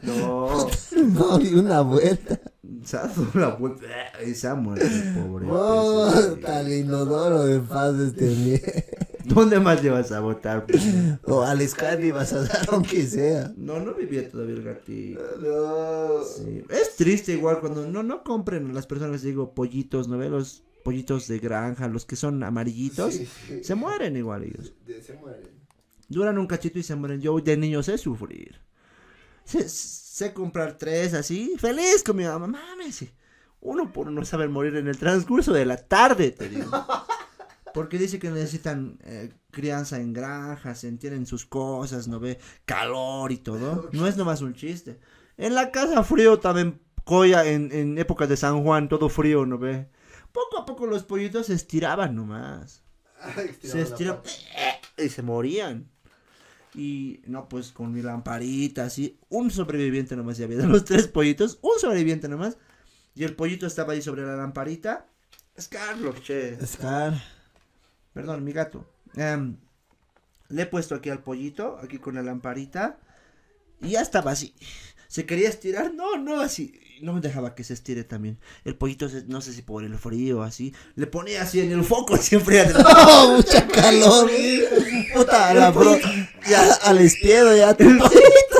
No. <laughs> No, ni una vuelta. Se ha dado la vuelta y se ha muerto, pobre. Oh, tal inodoro de paz <laughs> este. ¿Dónde más le vas a votar? pues? O al Scandi vas a dar aunque sea. No, no vivía todavía el gatito. No. Sí. Es triste igual cuando no, no compren las personas, les digo, pollitos, ¿no ve? Los pollitos de granja, los que son amarillitos, Sí, sí. se mueren igual ellos. Se mueren. Duran un cachito y se mueren. Yo de niño sé sufrir. Sé, <laughs> sé comprar tres así, feliz con mi mamá, mames. Uno por uno saber morir en el transcurso de la tarde, te digo. <laughs> Porque dice que necesitan eh, crianza en granjas, en- tienen sus cosas, ¿no ve? Calor y todo. No es nomás un chiste. En la casa frío también, coya, en, en épocas de San Juan, todo frío, ¿no ve? Poco a poco los pollitos se estiraban nomás. Se estiraban <laughs> y se morían. Y no, pues con mi lamparita, así. Un sobreviviente nomás ya había de los tres pollitos. Un sobreviviente nomás. Y el pollito estaba ahí sobre la lamparita. Es Carlos, che. Scar. Perdón, mi gato. Em, le he puesto aquí al pollito, aquí con la lamparita. Y ya estaba así. Se quería estirar, no, no, así. No me dejaba que se estire también. El pollito, se- no sé si por el frío, así. Le ponía así en el foco, <laughs> siempre. ¡Oh, <laughs> mucha calor! Puta, la bro. Ya, al espiedo ya. tu-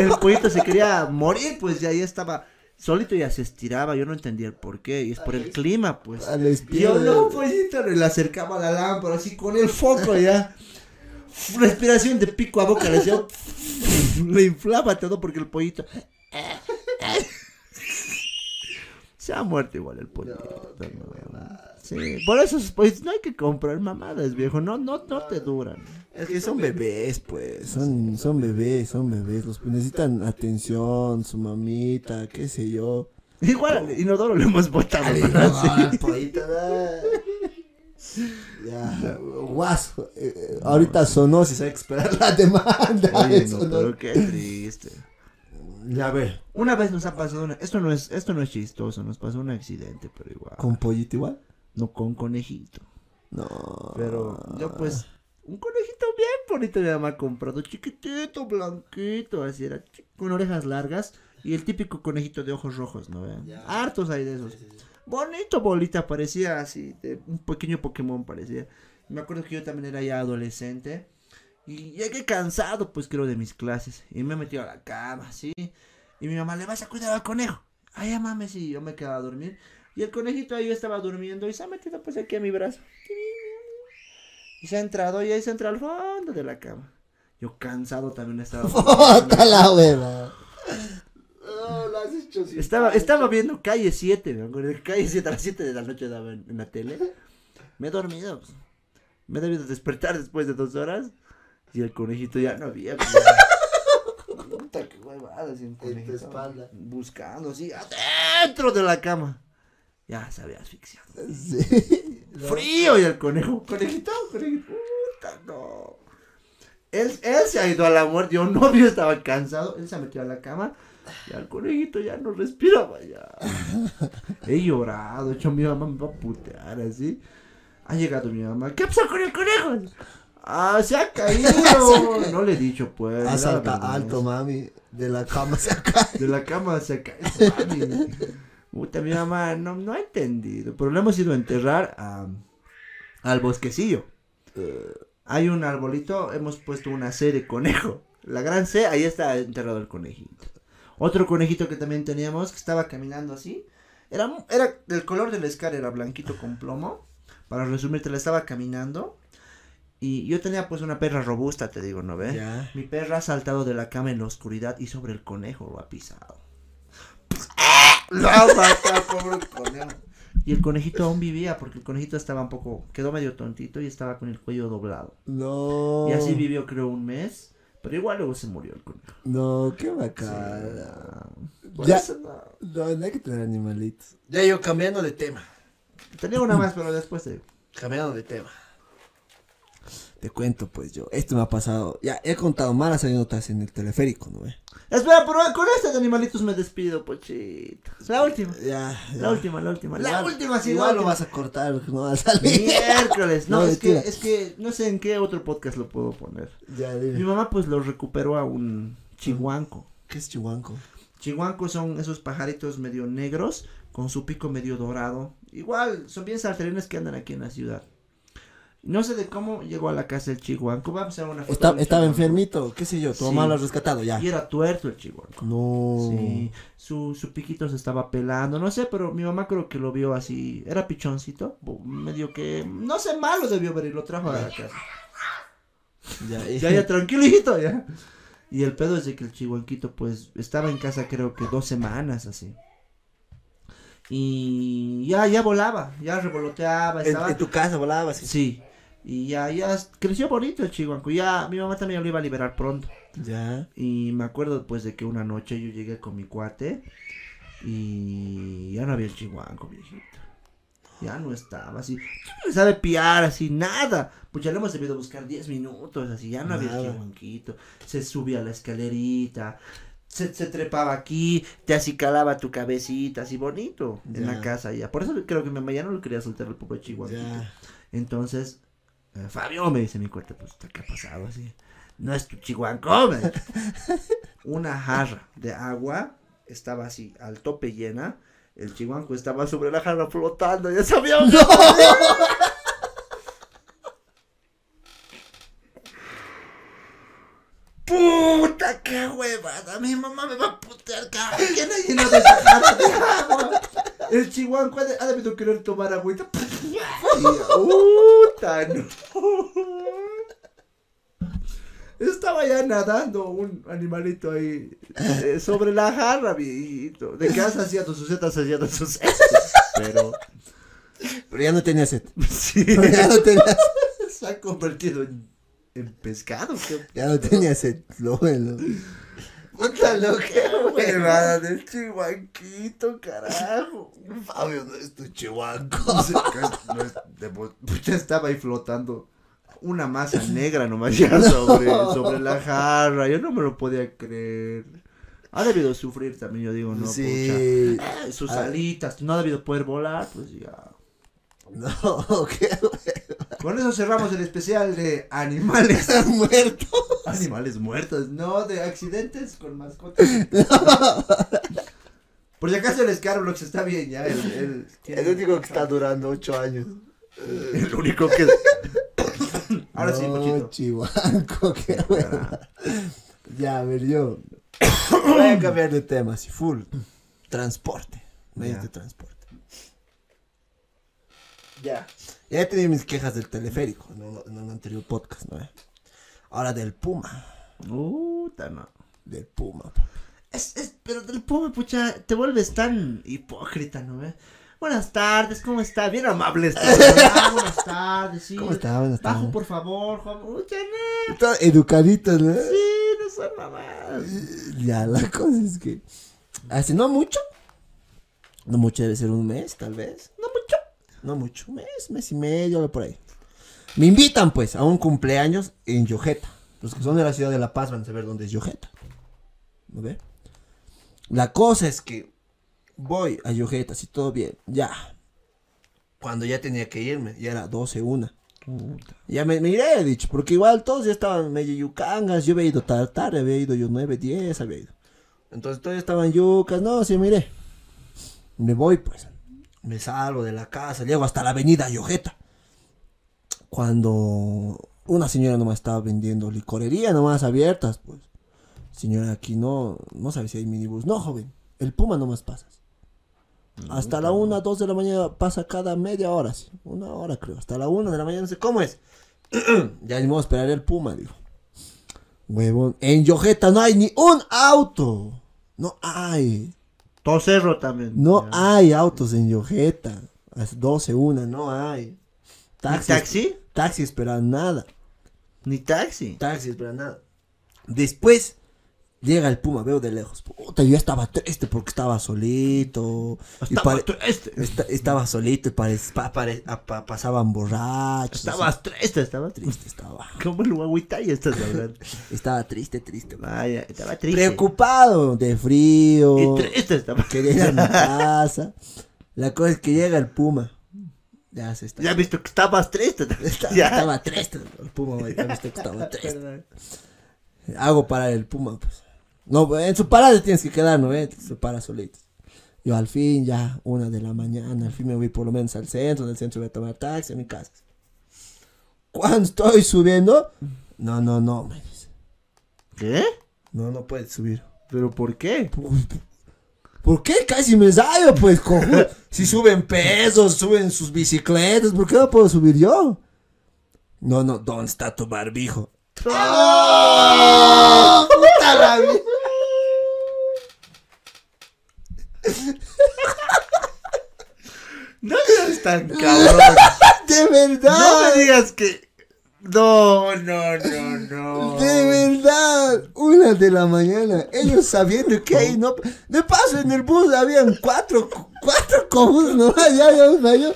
el pollito se quería morir, pues ya ahí estaba. Solito ya se estiraba, yo no entendía el por qué, y es por el clima, pues. Al yo, no, pollito, le acercaba a la lámpara, así con el foco ya. Respiración de pico a boca, le decía. <laughs> Le inflaba todo porque el pollito. Se ha muerto igual el pollito. ¿no? Sí, por eso pollitos no hay que comprar mamadas, viejo. No, no, no te duran. Es que son bebés, pues. Son, son bebés, son bebés. Los necesitan atención, su mamita, qué sé yo. Igual al inodoro lo hemos botado. ¿no? Sí. Ya, guaso. eh, eh, ahorita sonó si sabe esperar la demanda. Oye, <laughs> Eso no, no- pero qué triste. Una vez nos ha pasado una... Esto no es, esto no es chistoso, nos pasó un accidente, pero igual. ¿con pollito igual? No con conejito. No. Pero yo pues... Un conejito bien bonito mamá ha comprado. Chiquitito, blanquito, así era. Con orejas largas. Y el típico conejito de ojos rojos, ¿no? vean? Hartos hay de esos. Bonito bolita, parecía así. De un pequeño Pokémon parecía. Me acuerdo que yo también era ya adolescente. Y llegué cansado, pues creo, de mis clases. Y me metí a la cama, así. Y mi mamá, ¿le vas a cuidar al conejo? Ay, ya mames, sí, yo me quedaba a dormir. Y el conejito ahí yo estaba durmiendo y se ha metido pues aquí a mi brazo. Y se ha entrado y ahí se entra al fondo de la cama. Yo cansado también estaba. <laughs> ¡Puta la hueva! No, lo has hecho sin Estaba, estaba viendo calle 7, me acuerdo. Calle 7 a las 7 de la noche daba en, en la tele. Me he dormido. pues. Me he debido despertar después de dos horas. Y el conejito ya no había. pues. Puta, qué huevada, un conejito. espalda. Buscando así, adentro de la cama. Ya se había asfixiado. Sí. <laughs> Frío y el conejo. Conejito, conejito. Puta, no. Él, él se ha ido a la muerte. Yo no, <laughs> yo estaba cansado. Él se metió a la cama. Y al conejito ya no respiraba ya. He llorado. De hecho, mi mamá me va a putear así. Ha llegado mi mamá. ¿Qué pasó con el conejo? Ah, <laughs> se ha caído. No le he dicho, pues. Ah, salta alto, mami. De la cama se <laughs> cae. De la cama se ha caído. mami. Puta, mi mamá no, no ha entendido. Pero lo hemos ido a enterrar a, al bosquecillo. Hay un arbolito, hemos puesto una C de conejo. La gran C, ahí está enterrado el conejito. Otro conejito que también teníamos, que estaba caminando así. Era, era del color del escar, era blanquito con plomo. Para resumirte, la estaba caminando. Y yo tenía pues una perra robusta, te digo, ¿no ves? Ya. Mi perra ha saltado de la cama en la oscuridad y sobre el conejo lo ha pisado. <laughs> Lo ha matado, pobre conejo. Y el conejito aún vivía porque el conejito estaba un poco, quedó medio tontito y estaba con el cuello doblado. No. Y así vivió creo un mes, pero igual luego se murió el conejo. No, qué bacana. Por Ya. eso no. No, no hay que tener animalitos. Ya yo cambiando de tema. Tenía una más, pero después te digo. Cambiando de tema. Te cuento, pues yo. Esto me ha pasado. Ya he contado malas anécdotas en el teleférico, ¿no? ve? Espera, pero con estos animalitos me despido, pochito. La última. Ya, ya. La última, la última. La Igual- última, sí, la Igual lo vas a cortar, no va a salir. Miércoles. <laughs> No, No, es que, es que no sé en qué otro podcast lo puedo poner. Ya, Mi dime. mamá pues lo recuperó a un chihuanco. ¿Qué es chihuanco? Chihuancos son esos pajaritos medio negros con su pico medio dorado. Igual, son bien saltarines que andan aquí en la ciudad. No sé de cómo llegó a la casa el chihuanco. Vamos a una foto. Está- estaba chihuanco. enfermito, qué sé yo, tu Sí. mamá lo ha rescatado, ya. Y era tuerto el chihuanco. No. Sí, su, su piquito se estaba pelando, no sé, pero mi mamá creo que lo vio así, era pichoncito, medio que, no sé, malo debió ver y lo trajo a la casa. Ya, Ya, ya, tranquilito, ya. Y el pedo es de que el chihuanquito, pues, estaba en casa creo que dos semanas, así. Y ya, ya volaba, ya revoloteaba, En, estaba... en tu casa volabas. Sí. Sí, y ya, ya creció bonito el chihuanco, ya, mi mamá también lo iba a liberar pronto. Ya. Y me acuerdo pues de que una noche yo llegué con mi cuate y ya no había el chihuanco, viejito. Ya no estaba así. No sabe piar así, nada. Pues ya le hemos debido buscar 10 minutos, así, ya no había el chihuanquito. Se subía a la escalerita, se, se trepaba aquí, te acicalaba tu cabecita, así bonito, en la casa ya. Por eso creo que mi mamá ya no lo quería soltar el pobre chihuanquito. Ya. Entonces, Fabio me dice mi cuate, pues, ¿qué ha pasado así? No es tu chihuanco. <laughs> Una jarra de agua estaba así al tope llena. El chihuanco estaba sobre la jarra flotando. Ya sabía. <laughs> Puta, qué huevada. Mi mamá me va a putear, cabrón. ¿Quién ha llenado esa jarra de agua? El chihuanco ha, de- querer tomar agüita. <laughs> Puta, no. Estaba ya nadando un animalito ahí eh, sobre la jarra, viejito. De casa haciendo sus setas, haciendo sus setas. Pero, Pero ya no tenía sed. sí, Pero <laughs> ya no tenía sed. se ha convertido en, en pescado. Qué Ya no tenía sed. Lo bueno. Puta lo que huevada del chihuanquito, carajo. Fabio no es tu chihuanco. No es de estaba ahí flotando una masa negra nomás ya <laughs> sobre, sobre la jarra. Yo no me lo podía creer. Ha debido sufrir también, yo digo, no, Sí. pucha. Eh, sus Ah. alitas, no ha debido poder volar, pues ya. <laughs> No, qué Con eso cerramos el especial de animales. <laughs> muerto. Animales muertos, no de accidentes con mascotas. <laughs> Por si acaso el Scarlox está bien, ya. El, el- El único que está durando ocho años. el único que. <coughs> Ahora sí, no, Pochito. chihuanco, <laughs> qué hueva. Ya, a ver, yo. <coughs> Voy a cambiar de tema, así, full. Transporte. Medios de transporte. Ya. Ya he tenido mis quejas del teleférico en un, en un anterior podcast, ¿no? Ahora del Puma. Puta, no. Del Puma. Es, es, pero del Puma, pucha, te vuelves tan hipócrita, ¿no? ve? Buenas tardes, ¿cómo está? Bien amables. <laughs> todos, ah, buenas tardes, sí. ¿Cómo está? Buenas Bajo, tardes. por favor, joven. Pucha, no. Todo educadito, ¿no? Sí, no son mamadas. Ya, la cosa es que. Hace no mucho. No mucho, debe ser un mes, tal vez. No. No mucho, un mes, mes y medio, algo por ahí. Me invitan, pues, a un cumpleaños en Yojeta. Los que son de la ciudad de La Paz van a saber dónde es Yojeta. ¿No ve? La cosa es que voy a Yojeta, si todo bien, ya. Cuando ya tenía que irme, ya era 12, una. Ya me, me iré, he dicho, porque igual todos ya estaban medio yucangas. Yo había ido tarde, tarde, había ido yo 9, 10, había ido. Entonces todos estaban yucas, no, sí, me iré. Me voy, pues. Me salgo de la casa, llego hasta la avenida Yojeta. Cuando una señora nomás estaba vendiendo licorería nomás abiertas, pues. Señora, aquí no, no sabe si hay minibús. No, joven, el Puma nomás pasas. Hasta la una, dos de la mañana pasa cada media hora, sí. Una hora creo. Hasta la una de la mañana, no sé cómo es. <clears throat> ya ni modo, esperaré el Puma, digo. Huevón, en Yojeta no hay ni un auto. No hay. Tocerro también. No Ya. hay autos en Yojeta. A las 12, una, no hay. ¿Ni Taxi. taxi? Taxi esperan nada. Ni taxi. Taxi esperan nada. Después, Llega el puma, veo de lejos. Puta, yo estaba triste porque estaba solito. y Estaba triste. esta- estaba solito y pare- pa- pare- a- pa- pasaban borrachos. Estabas triste, estaba triste. estaba. ¿Cómo el guaguitay estás hablando? <laughs> Estaba triste, triste. Vaya, estaba triste. Preocupado, de frío. Y triste estaba. Quería ir a mi <laughs> casa. La cosa es que llega el puma. Ya se está. Ya has visto que estabas triste. <laughs> Estaba, Ya. estaba triste. El puma, ya viste que estaba triste. Hago parar el puma, pues. No, en su parada tienes que quedar, ¿no? Eh? Se para solito. Yo al fin, ya, una de la mañana, al fin me voy por lo menos al centro, del centro voy a tomar taxi a mi casa. Cuando estoy subiendo, no, no, no, me dice. ¿Qué? No, no puedes subir. ¿Pero por qué? ¿Por qué casi me salgo, pues, <laughs> cojudo? Si suben pesos, suben sus bicicletas, ¿por qué no puedo subir yo? No, no, ¿dónde está tu barbijo? ¡Oh! ¡Puta la vida! No seas tan <laughs> cabrón. ¡De No verdad! me digas que. No, no, no, no. ¡De verdad! Una de la mañana, ellos sabiendo que ahí no... De paso, en el bus habían cuatro, cuatro cojudos, ¿no? Ya, ya, ya, yo...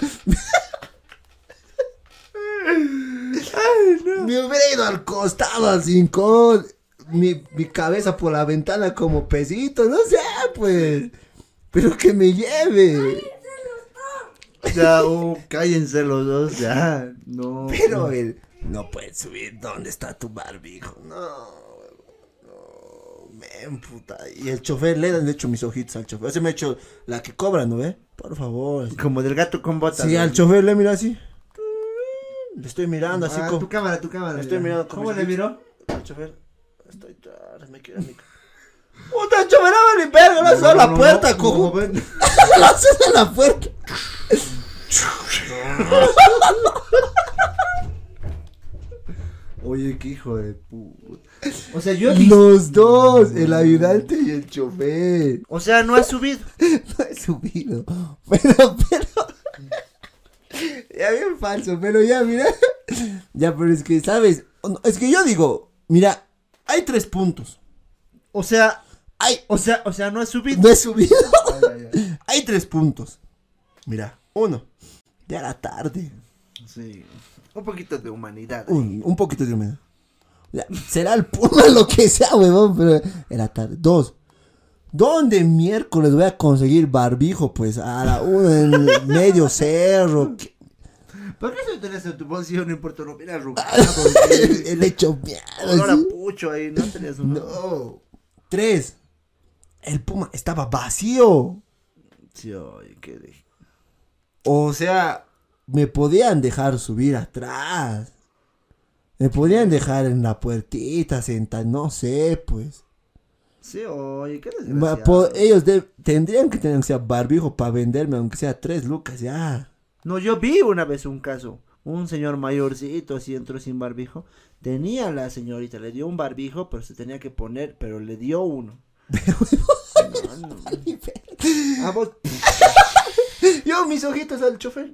Me hubiera ido al costado, al rincón. Mi, mi cabeza por la ventana como pesito, no sé, pues. Pero que me lleve. Ya, oh, cállense los dos, ya. No. Pero él no puede subir. ¿Dónde está tu barbijo? No. No. Men, puta. Y el chofer le han hecho mis ojitos al chofer. Se me ha hecho la que cobra, ¿no ve? Por favor. Como del gato con botas. Sí, ¿no? al chofer le mira así. Le estoy mirando así Ah, como. tu cámara, tu cámara. Estoy mirando ¿Cómo le miró? Al chofer. Estoy tarde, me quiero a mi Puta, el chofer no vale verga, no cerró la puerta, cojo. No cerró <laughs> la puerta. Oye, qué hijo de puta. O sea, yo. Los dos, el ayudante y el chofer. O sea, no has subido. <laughs> No he subido. Pero, pero. Ya bien falso, pero ya, mira. Ya, pero es que, ¿sabes? Es que yo digo, mira, hay tres puntos. O sea, Hay, o sea, o sea, no has subido. no he subido. Ay, ay, ay. Hay tres puntos. Mira, uno, ya era tarde. Sí. Un poquito de humanidad. Un, un poquito de humedad. Ya, será el puma <laughs> lo que sea, huevón, pero era tarde. Dos, ¿dónde miércoles voy a conseguir barbijo? Pues a la una en medio cerro. ¿Qué? ¿Por qué eso tenés en tu bolsillo? No importa, no mira. El hecho Olor a mierda. pucho ahí, no tenías un. No. Tres, el puma estaba vacío. Sí, oye, qué. O sea, me podían dejar subir atrás. Me podían dejar en la puertita sentar, no sé, pues. Sí, oye, qué desgraciado. ellos de- tendrían que tener que ser barbijo para venderme, aunque sea tres lucas, ya. No, yo vi una vez un caso. Un señor mayorcito así entró sin barbijo. Tenía la señorita, le dio un barbijo, pero se tenía que poner, pero le dio uno. No, no. Ah, vos- Yo, mis ojitos al chofer.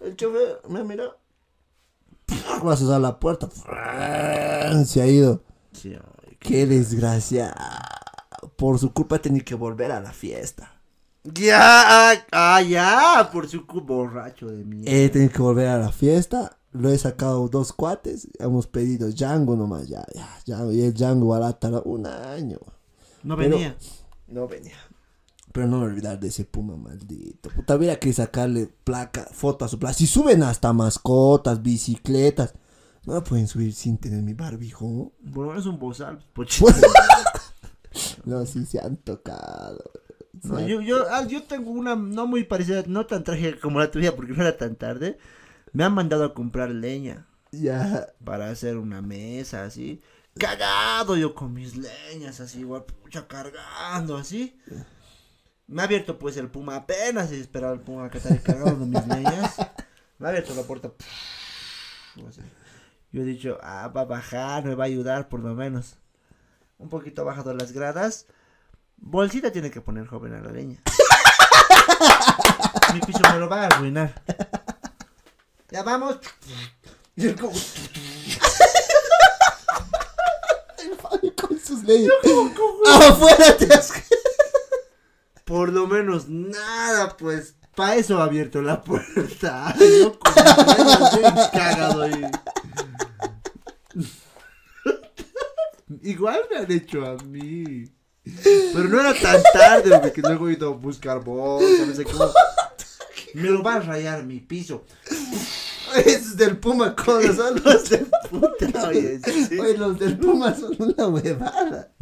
El chofer me mira. Vas a usar la puerta. Se ha ido. Sí, qué- Qué desgracia. Por su culpa tenía que volver a la fiesta. Ya, ah, ya, por su cu borracho de mierda. He tenido que volver a la fiesta. Lo he sacado dos cuates. Hemos pedido Django nomás. Ya, ya, Django. Y el Django va a tardar un año. No pero- venía. No venía. Pero no me olvidar de ese puma maldito. Puta, hubiera que sacarle placa, foto a su placa. Si suben hasta mascotas, bicicletas. No me pueden subir sin tener mi barbijo. Lo menos un bozal. pochito. <laughs> No, sí se han tocado. Se No, han- yo, yo, ah, yo tengo una no muy parecida, no tan trágica como la tuya porque no era tan tarde. Me han mandado a comprar leña Ya. para hacer una mesa así. Cagado yo con mis leñas así, igual, pucha, cargando así. Me ha abierto pues el puma apenas y esperaba el puma que estar cargando mis leñas. Me ha abierto la puerta. así. Yo he dicho, ah, va a bajar, me va a ayudar por lo menos. Un poquito bajado las gradas. Bolsita tiene que poner joven a la leña. <laughs> Mi piso me lo va a arruinar. Ya vamos. Y como- El Fabio con sus leyes. <laughs> Afuera te has... Por lo menos nada, pues. Para eso ha abierto la puerta. <laughs> No, cagado ahí. <laughs> Igual me han hecho a mí. Pero no era tan tarde, porque luego he ido a buscar bolsa, no sé cómo. Me lo va a rayar mi piso. Es del Puma con son <laughs> los del puta. Oye, sí. Oye, los del Puma son una huevada.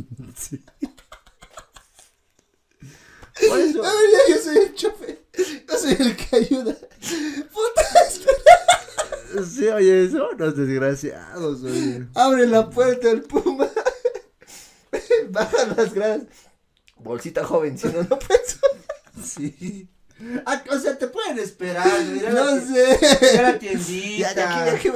Por eso- A ver, ya yo soy el chofer. Yo soy el que ayuda. Puta, espera. Sí, oye, son unos desgraciados, oye. Abre la puerta el Puma. <laughs> Baja las gradas. Bolsita joven, si no, no. Sí. Ah, o sea, te pueden esperar, <laughs> mira No la, sé. mira la tiendita. Ya, ya que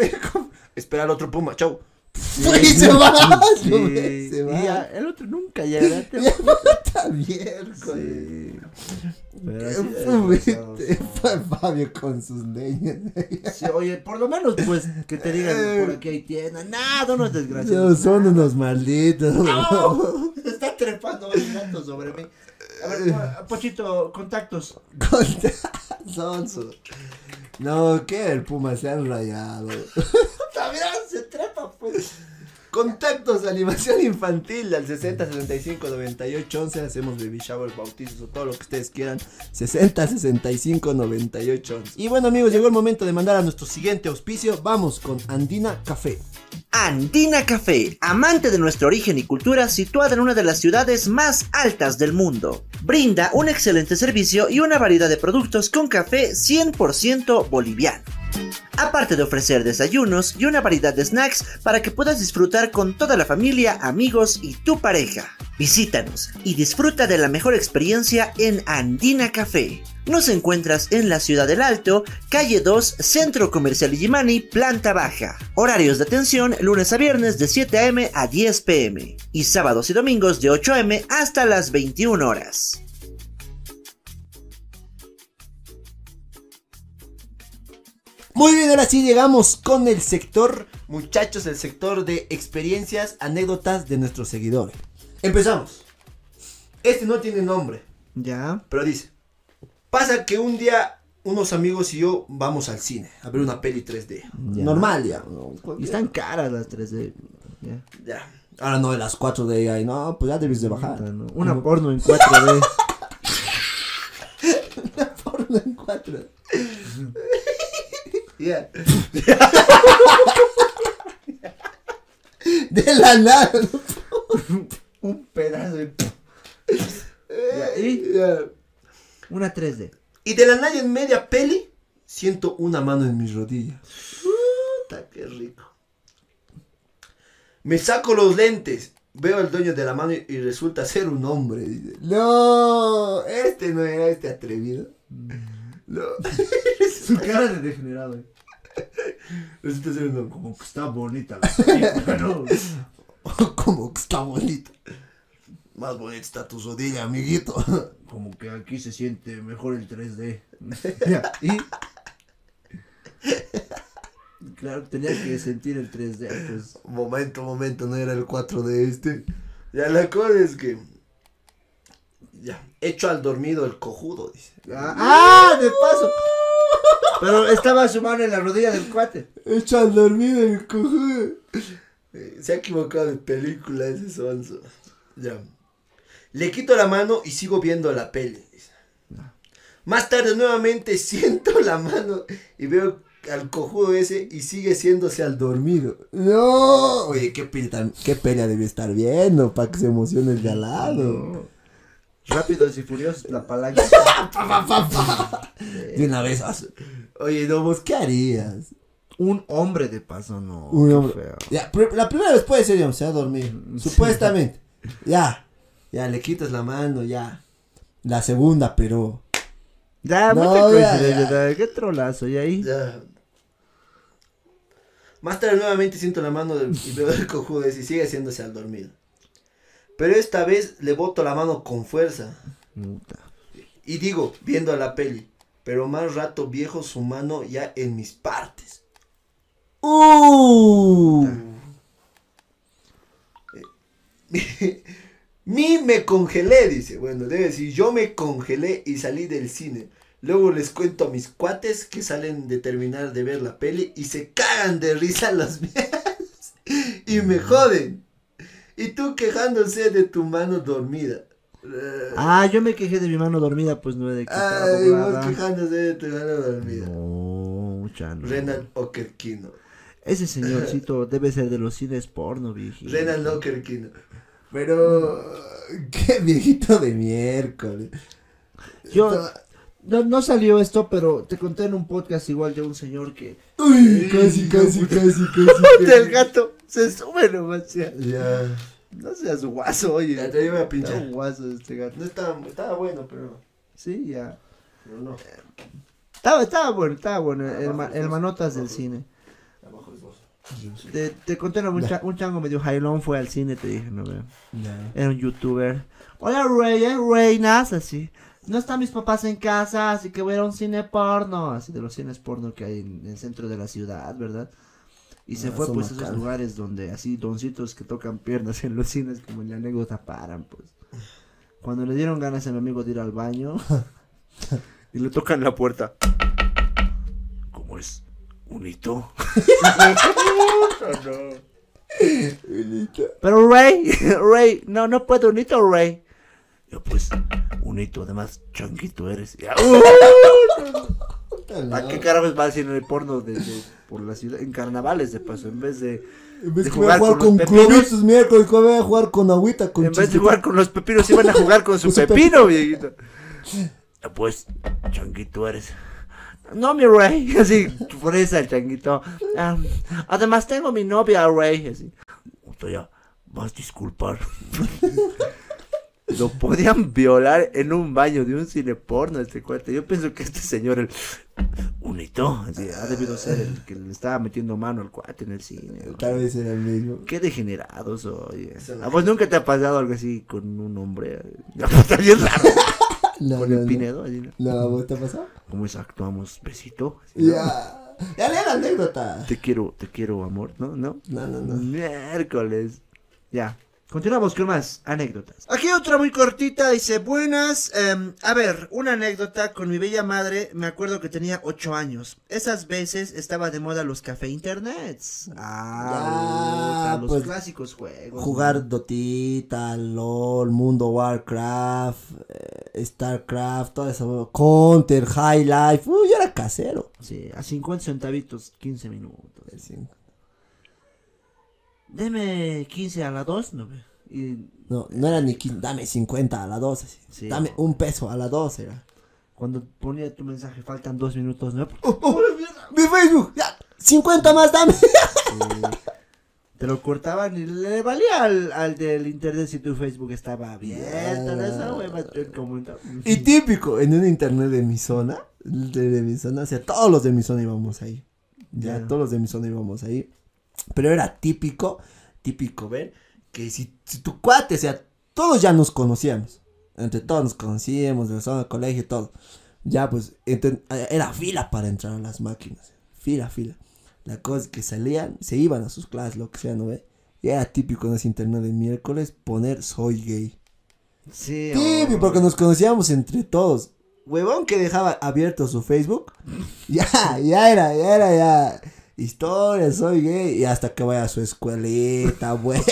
otro Puma, chau. Sí. Y se va. <laughs> Sí. no se va. ya, el otro nunca <laughs> llegará. Ya puta miércoles. Pues, Fabio con sus leñas. Sí, oye, por lo menos, pues, que te digan por aquí hay tienda. Nada, no es No, desgraciado. son unos malditos. Está trepando el gato sobre mí. A ver, po- Pochito, contactos. <laughs> Sonso. No, que el Puma se han rayado. <laughs> También se trepa, pues. Contactos, animación infantil al 60 65 98 11. Hacemos baby shower, bautizos o todo lo que ustedes quieran. 60 65 98 11. Y bueno, amigos, llegó el momento de mandar a nuestro siguiente auspicio. Vamos con Andina Café. Andina Café, amante de nuestro origen y cultura, situada en una de las ciudades más altas del mundo. Brinda un excelente servicio y una variedad de productos con café 100% boliviano. Aparte de ofrecer desayunos y una variedad de snacks para que puedas disfrutar con toda la familia, amigos y tu pareja. Visítanos y disfruta de la mejor experiencia en Andina Café. Nos encuentras en la Ciudad del Alto, calle 2, Centro Comercial Illimani, planta baja. Horarios de atención lunes a viernes de 7 am a 10 pm y sábados y domingos de 8 am hasta las 21 horas. Muy bien, ahora sí llegamos con el sector, muchachos, el sector de experiencias, anécdotas de nuestros seguidores. Empezamos. Este no tiene nombre, Ya. pero dice, pasa que un día unos amigos y yo vamos al cine a ver una peli 3D. Ya. Normal ya. ¿no? Y están caras las 3D. Ya. Ya. Ahora no de las 4 de ahí, no, pues ya debes de bajar. ¿no? Una porno en <laughs> 4D. Porno en 4. <laughs> Ya. <laughs> De la nada. Un pedazo ¿y? Ya. Una 3D. Y de la nada en media peli, siento una mano en mis rodillas. Puta, qué rico. Me saco los lentes, veo al dueño de la mano y, y resulta ser un hombre. dice. No, este no era este atrevido. No. <laughs> Su cara de degenerado. eh. resulta ser un hombre. Como que está bonita la película, ¿no? <laughs> <laughs> Como que está bonito. Más bonita está tu rodilla, amiguito. <laughs> Como que aquí se siente mejor el 3D. Ya, <laughs> ¿Y? Claro, tenía que sentir el 3D, pues. Momento, momento, no era el 4 de este. Ya la cosa es que. Ya, hecho al dormido el cojudo, dice. Ah, ¡ah! De paso. Pero estaba su mano en la rodilla del cuate. Hecho al dormido el cojudo. Eh, Se ha equivocado de película ese sonso. Ya. Le quito la mano y sigo viendo la peli. dice. Más tarde nuevamente <laughs> siento la mano y veo al cojudo ese y sigue siéndose al dormido. No, oye, qué pelea, qué pelea debe estar viendo para que se emocione el de al lado. Rápidos y furiosos, la palanca. <laughs> Pa, pa, pa, pa. De una vez. Oye, no, vos, ¿qué harías? Un hombre de paso, no. Un hombre- feo. Ya, pr- la primera vez puede ser, digamos, se va a dormir. Supuestamente. Ya. Ya, le quitas la mano, ya. La segunda, pero. Ya, No, mucha coincidencia, ya. Qué trolazo, y ahí. Ya. Más tarde nuevamente siento la mano del- y veo el cojudo ese y sigue haciéndose al dormido. Pero esta vez le boto la mano con fuerza. Puta. Y digo, viendo a la peli. Pero más rato viejo su mano ya en mis partes. ¡Uh! Mi me congelé, dice. Bueno, debe decir, yo me congelé y salí del cine. Luego les cuento a mis cuates que salen de terminar de ver la peli y se cagan de risa las mías y me joden. Y tú quejándose de tu mano dormida. Ah, yo me quejé de mi mano dormida, pues no he de que Ay, vos quejándose de tu mano dormida. No, ya no. Renan Okerkino. Ese señorcito <laughs> debe ser de los cines porno, viejito. Renan Okerkino. Pero, qué viejito de miércoles. Yo, no, no salió esto, pero te conté en un podcast igual de un señor que... Uy, casi, casi, casi, casi. El <laughs> gato se sube nomás. ya. Ya. No seas guaso, oye. Ya te iba a pinchar. un guaso este gato. No estaba, estaba bueno, pero. Sí, ya. pero no. Estaba, estaba bueno, estaba bueno. El, Abajo ma- es el manotas del cine. Te, te conté, no, un, cha- un chango medio jailón fue al cine, te dije, no veo. Era un youtuber. Hola, Rey, ¿eh? Reinas, así. No están mis papás en casa, así que voy a ir a un cine porno. Así de los cines porno que hay en el centro de la ciudad, ¿verdad? Y se Ah, fue pues a esos lugares donde así doncitos que tocan piernas en los cines, como en la anécdota paran, pues. Cuando le dieron ganas a mi amigo de ir al baño <laughs> y le tocan la puerta. ¿Cómo es? ¿Un hito? Pero Rey, <laughs> Rey, no, no puedo, unito Rey. Yo pues, un hito, además, changuito eres. Ya, <laughs> ¿A qué carajos va al cine porno de, de- por la ciudad? En carnavales de paso, en vez de... En vez de que voy a jugar con con los pepinos. globitos miércoles, voy a jugar con agüita, con En vez de jugar con los pepinos, iban a jugar con su <laughs> Con su pepino, viejito. ya pues, changuito eres. No, mi rey, <laughs> así, fresa el changuito. Ah, además tengo mi novia, rey, así. Ya, vas a disculpar. <laughs> Lo podían violar en un baño de un cine porno, este cuate. Yo pienso que este señor, el, Un hito. así, ha debido ser el que le estaba metiendo mano al cuate en el cine. Tal vez era el mismo. Qué degenerados, oye. Esa ¿A vos nunca te ha pasado algo así con un hombre? <laughs> Está bien raro. No, Con no, el. Pinedo, así, ¿no? No, ¿vos te ha pasado? ¿Cómo es? Actuamos besito. Ya. Ya lee la anécdota. Te quiero, te quiero, amor, ¿no? ¿No? No, no, no. Miércoles. Ya. Continuamos con más anécdotas. Aquí otra muy cortita, dice, buenas. em, a ver, una anécdota con mi bella madre, me acuerdo que tenía 8 años. Esas veces estaba de moda los café internets. Ah, los pues, clásicos juegos. Jugar. Dotita, LOL, Mundo Warcraft, eh, Starcraft, todo eso. Counter, High Life. Uy, yo era casero. Sí, a 50 centavitos, 15 minutos. Sí. Deme 15 a la 2, ¿no? Y No, no era ni 15, dame 50 a la 12. así. Sí. Dame un peso a la 12. Era. cuando ponía tu mensaje, faltan 2 minutos, ¿no? Oh, oh, mi Facebook, ya, 50 más, dame. Te lo cortaban y le valía al, al del internet si tu Facebook estaba abierto. ¿no? Esa hueva. Y típico, en un internet de mi zona, de, de mi zona, o sea, todos los de mi zona íbamos ahí. Ya, Ya. todos los de mi zona íbamos ahí. Pero era típico, típico ver que si, si tu cuate, o sea, todos ya nos conocíamos. Entre todos nos conocíamos, de la zona, del colegio, todo. Ya, pues, enten- era fila para entrar a las máquinas. Fila, fila. La cosa es que salían, se iban a sus clases, lo que sea, ¿no ve? Y era típico en ese internet de miércoles poner soy gay. Sí, Sí, oh. porque nos conocíamos entre todos. Huevón que dejaba abierto su Facebook. <laughs> Ya, ya era, ya era, ya. Historia, soy gay. Y hasta que vaya a su escuelita, <laughs> bueno.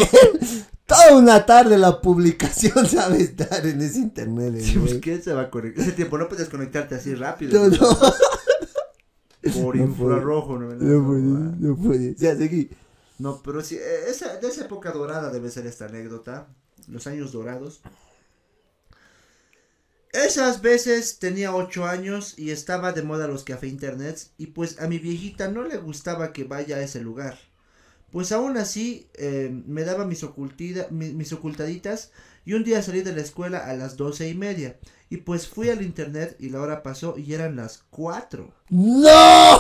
Toda una tarde la publicación <laughs> sabe estar en ese internet. eh, Sí, pues, güey. ¿quién se va a conectar? Ese tiempo no puedes conectarte así rápido. No, no, <laughs> Por No infrarrojo, ¿no? no puede, no puede. Ya, seguí. No, pero sí, eh, esa, de esa época dorada debe ser esta anécdota. Los años dorados. Esas veces tenía 8 años y estaba de moda los café internets y pues a mi viejita no le gustaba que vaya a ese lugar. Pues aún así eh, me daba mis, ocultida- mis ocultaditas y un día salí de la escuela a las doce y media y pues fui al internet y la hora pasó y eran las 4. ¡No!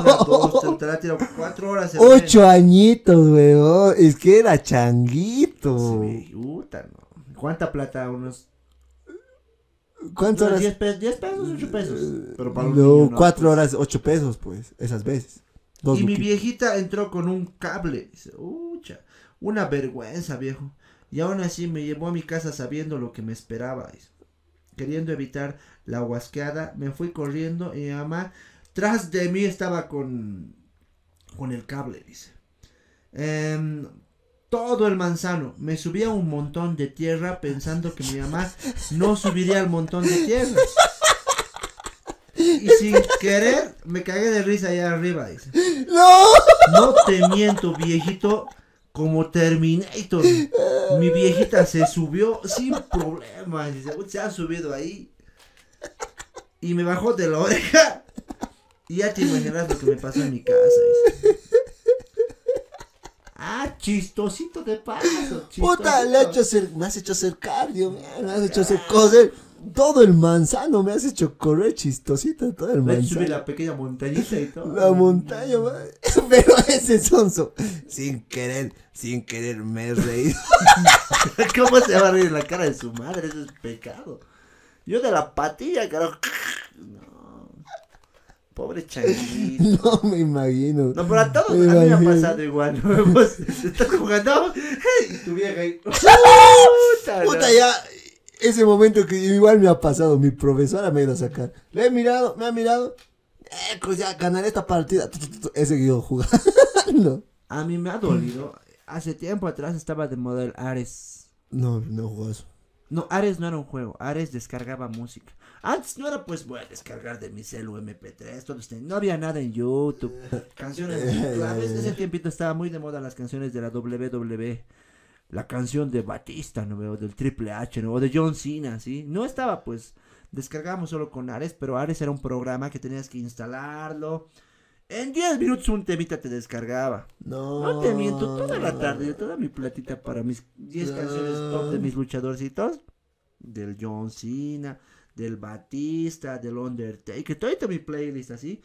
Una, dos, tres, cuatro horas. mes. Ocho añitos, huevón. Es que era changuito. Sí, puta, no. ¿Cuánta plata? Unos ¿Cuántas horas? 10 pesos, 10 pesos, 8 pesos. Pero para un No, niño, no, cuatro pues. horas, ocho pesos, pues, esas veces. Dos y mi viejita entró con un cable. Dice, ucha, una vergüenza, viejo. Y aún así me llevó a mi casa sabiendo lo que me esperaba. dice. Queriendo evitar la huasqueada, me fui corriendo y mi mamá tras de mí estaba con, con el cable, dice. Em, todo el manzano. Me subí a un montón de tierra pensando que mi mamá no subiría al montón de tierra. Y sin querer me cagué de risa allá arriba, dice. ¡No! No te miento, viejito, como Terminator. Mi viejita se subió sin problema. Dice, "Uy, se ha subido ahí. Y me bajó de la oreja. Y ya te imaginarás lo que me pasó en mi casa. dice. Ah, chistosito de paso. Puta, le ha chistosito. hecho hacer, me has hecho hacer cardio, me me has hecho hacer coser todo el manzano, me has hecho correr chistosito todo el manzano. la pequeña montañita y todo. La montaña, man. <laughs> pero ese sonso, sin querer, sin querer me he reído. <laughs> ¿Cómo se va a reír en la cara de su madre? Eso es pecado. Yo de la patilla, carajo. No. Pobre <laughs> changuito. No me imagino. No, pero a todos, a Me mí me ha pasado igual. ¿no? <laughs> Pues, estás jugando y tu vieja ahí. Puta, Puta, no. ya, ese momento que igual me ha pasado, mi profesora me ha ido a sacar. Le he mirado, me ha mirado. Eh, pues ya ganaré esta partida. He seguido jugando. <laughs> A mí me ha dolido. Hace tiempo atrás estaba de moda el Ares. No, no juego eso. No, Ares no era un juego. Ares descargaba música. Antes no era pues voy a descargar de mi celu MP3. Todo este- No había nada en YouTube. Canciones. <laughs> A veces en ese tiempito estaba muy de moda las canciones de la WWE. La canción de Batista, ¿no veo? Del Triple H, ¿no? O de John Cena, ¿sí? No estaba pues. Descargábamos solo con Ares, pero Ares era un programa que tenías que instalarlo. En 10 minutos un temita te descargaba. No. No te miento, toda la tarde, toda mi platita para mis 10 canciones top de mis luchadorcitos. Del John Cena, del Batista, del Undertaker, toda mi playlist así.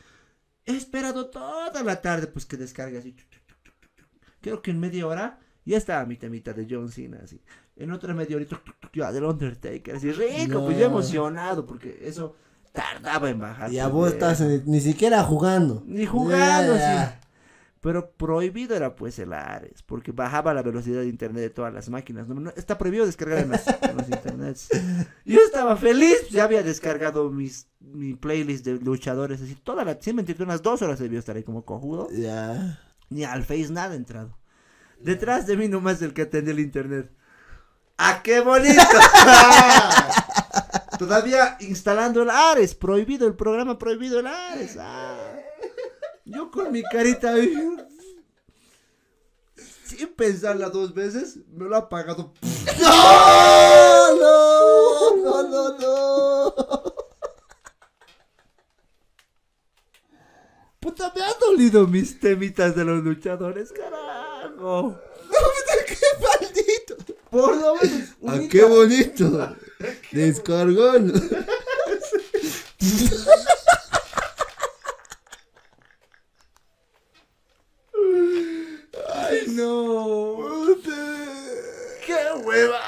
He esperado toda la tarde pues que descargue así. Creo que en media hora ya estaba mi temita de John Cena así. En otra media horita ya del Undertaker así. Rico, pues yo emocionado porque eso tardaba en bajar. Ya pues, vos estás en- ni siquiera jugando. ni jugando, ya. sí. Pero prohibido era pues el Ares, porque bajaba la velocidad de internet de todas las máquinas. No, no, está prohibido descargar en los, en los internets. Yo estaba feliz, ya había descargado mis, mi playlist de luchadores, así toda la, sin mentirte, unas dos horas debió estar ahí como cojudo. Ya. Ni al Face nada entrado. Detrás de mí nomás el que atendía el internet. ¡Ah, qué bonito! <laughs> Todavía instalando el Ares, prohibido el programa, prohibido el Ares. Ah. Yo con mi carita sin pensarla dos veces, me lo ha pagado. ¡No! ¡No! ¡No, no, no! Puta, me han dolido mis temitas de los luchadores, carajo. ¡Qué maldito! Por lo menos. ¡Ah, qué bonito! Descargón. <laughs> Ay, no. ¡Qué hueva!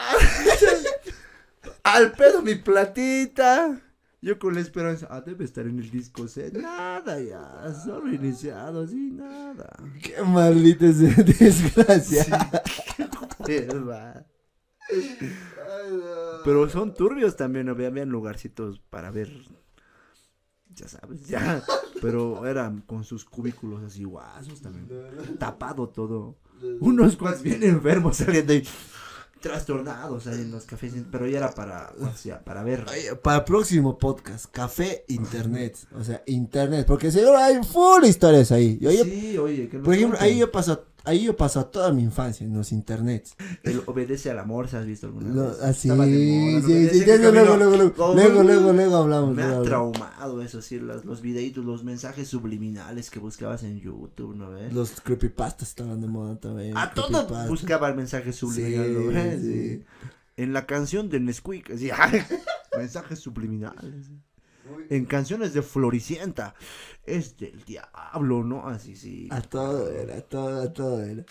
Al pedo mi platita. Yo con la esperanza, ah, debe estar en el disco set. Nada ya, solo iniciado, así, nada. ¡Qué maldita es- desgracia! Hueva. Pero son turbios también, había, habían lugarcitos para ver. Ya sabes, ya. Pero eran con sus cubículos así guasos también. Tapado todo. Unos cuantos bien enfermos saliendo ahí. Trastornados ahí en los cafés. Pero ya era para, o sea, para ver. Para el próximo podcast, café internet. O sea, internet. Porque seguro hay full historias ahí. Yo- yo- Sí, oye, que por ejemplo, ahí yo paso, ahí yo paso toda mi infancia en los internets. El obedece al amor, ¿se has visto alguna vez? así, luego, luego, luego, luego, luego, luego, luego hablamos. Me ha hablamos. traumado eso, sí, los, los videitos, los mensajes subliminales que buscabas en YouTube, ¿no ves? Los creepypastas estaban de moda también. A todo creepypastas. buscaba el mensaje subliminal, ¿no ves? En la canción de Nesquik, así, <laughs> mensajes subliminales. En canciones de Floricienta, es del diablo, ¿no? Así, sí. A todo era, a todo, a todo era.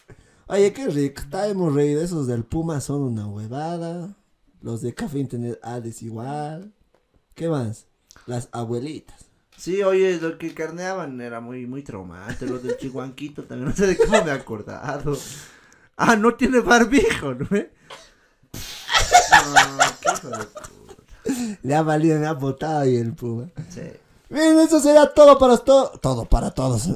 Oye, qué rico, estábamos reír. Esos del Puma son una huevada. Los de Café Internet Hades igual. ¿Qué más? Las abuelitas. Sí, oye, lo que carneaban era muy, muy traumante. Lo del chihuanquito también, <laughs> no sé de cómo me he acordado. Ah, no tiene barbijo, ¿no? <laughs> No, qué. <laughs> Le ha valido, me ha botado ahí el puma. Sí. Bien, eso será todo para todos. Todo para todos.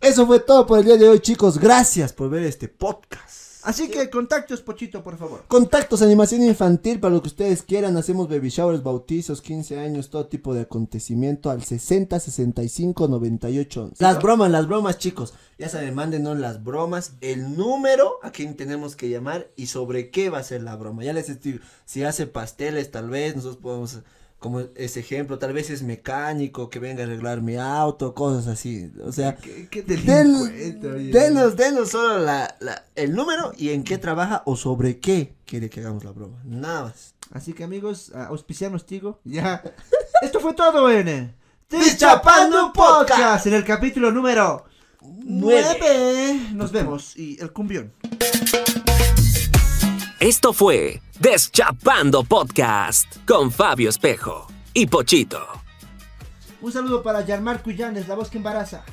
Eso fue todo por el día de hoy, chicos. Gracias por ver este podcast. Así que contactos, Pochito, por favor. Contactos, animación infantil, para lo que ustedes quieran. Hacemos baby showers, bautizos, 15 años, todo tipo de acontecimiento al 60 65 98 11. Las bromas, las bromas, chicos. Ya saben, mándenos las bromas, el número a quien tenemos que llamar y sobre qué va a ser la broma. Ya les estoy, si hace pasteles, tal vez nosotros podemos, como ese ejemplo, tal vez es mecánico, que venga a arreglar mi auto, cosas así. O sea, Qué, qué Den- denos, denos solo la, la- el número y en qué trabaja o sobre qué quiere que hagamos la broma. Nada más. Así que amigos, auspicianos Tigo. Ya. <laughs> Esto fue todo en Deschapando Podcast en el capítulo número Nueve. 9. Nos vemos y el cumbión. Esto fue Deschapando Podcast con Fabio Espejo y Pochito. Un saludo para Gianmarco Llanes, la voz que embaraza.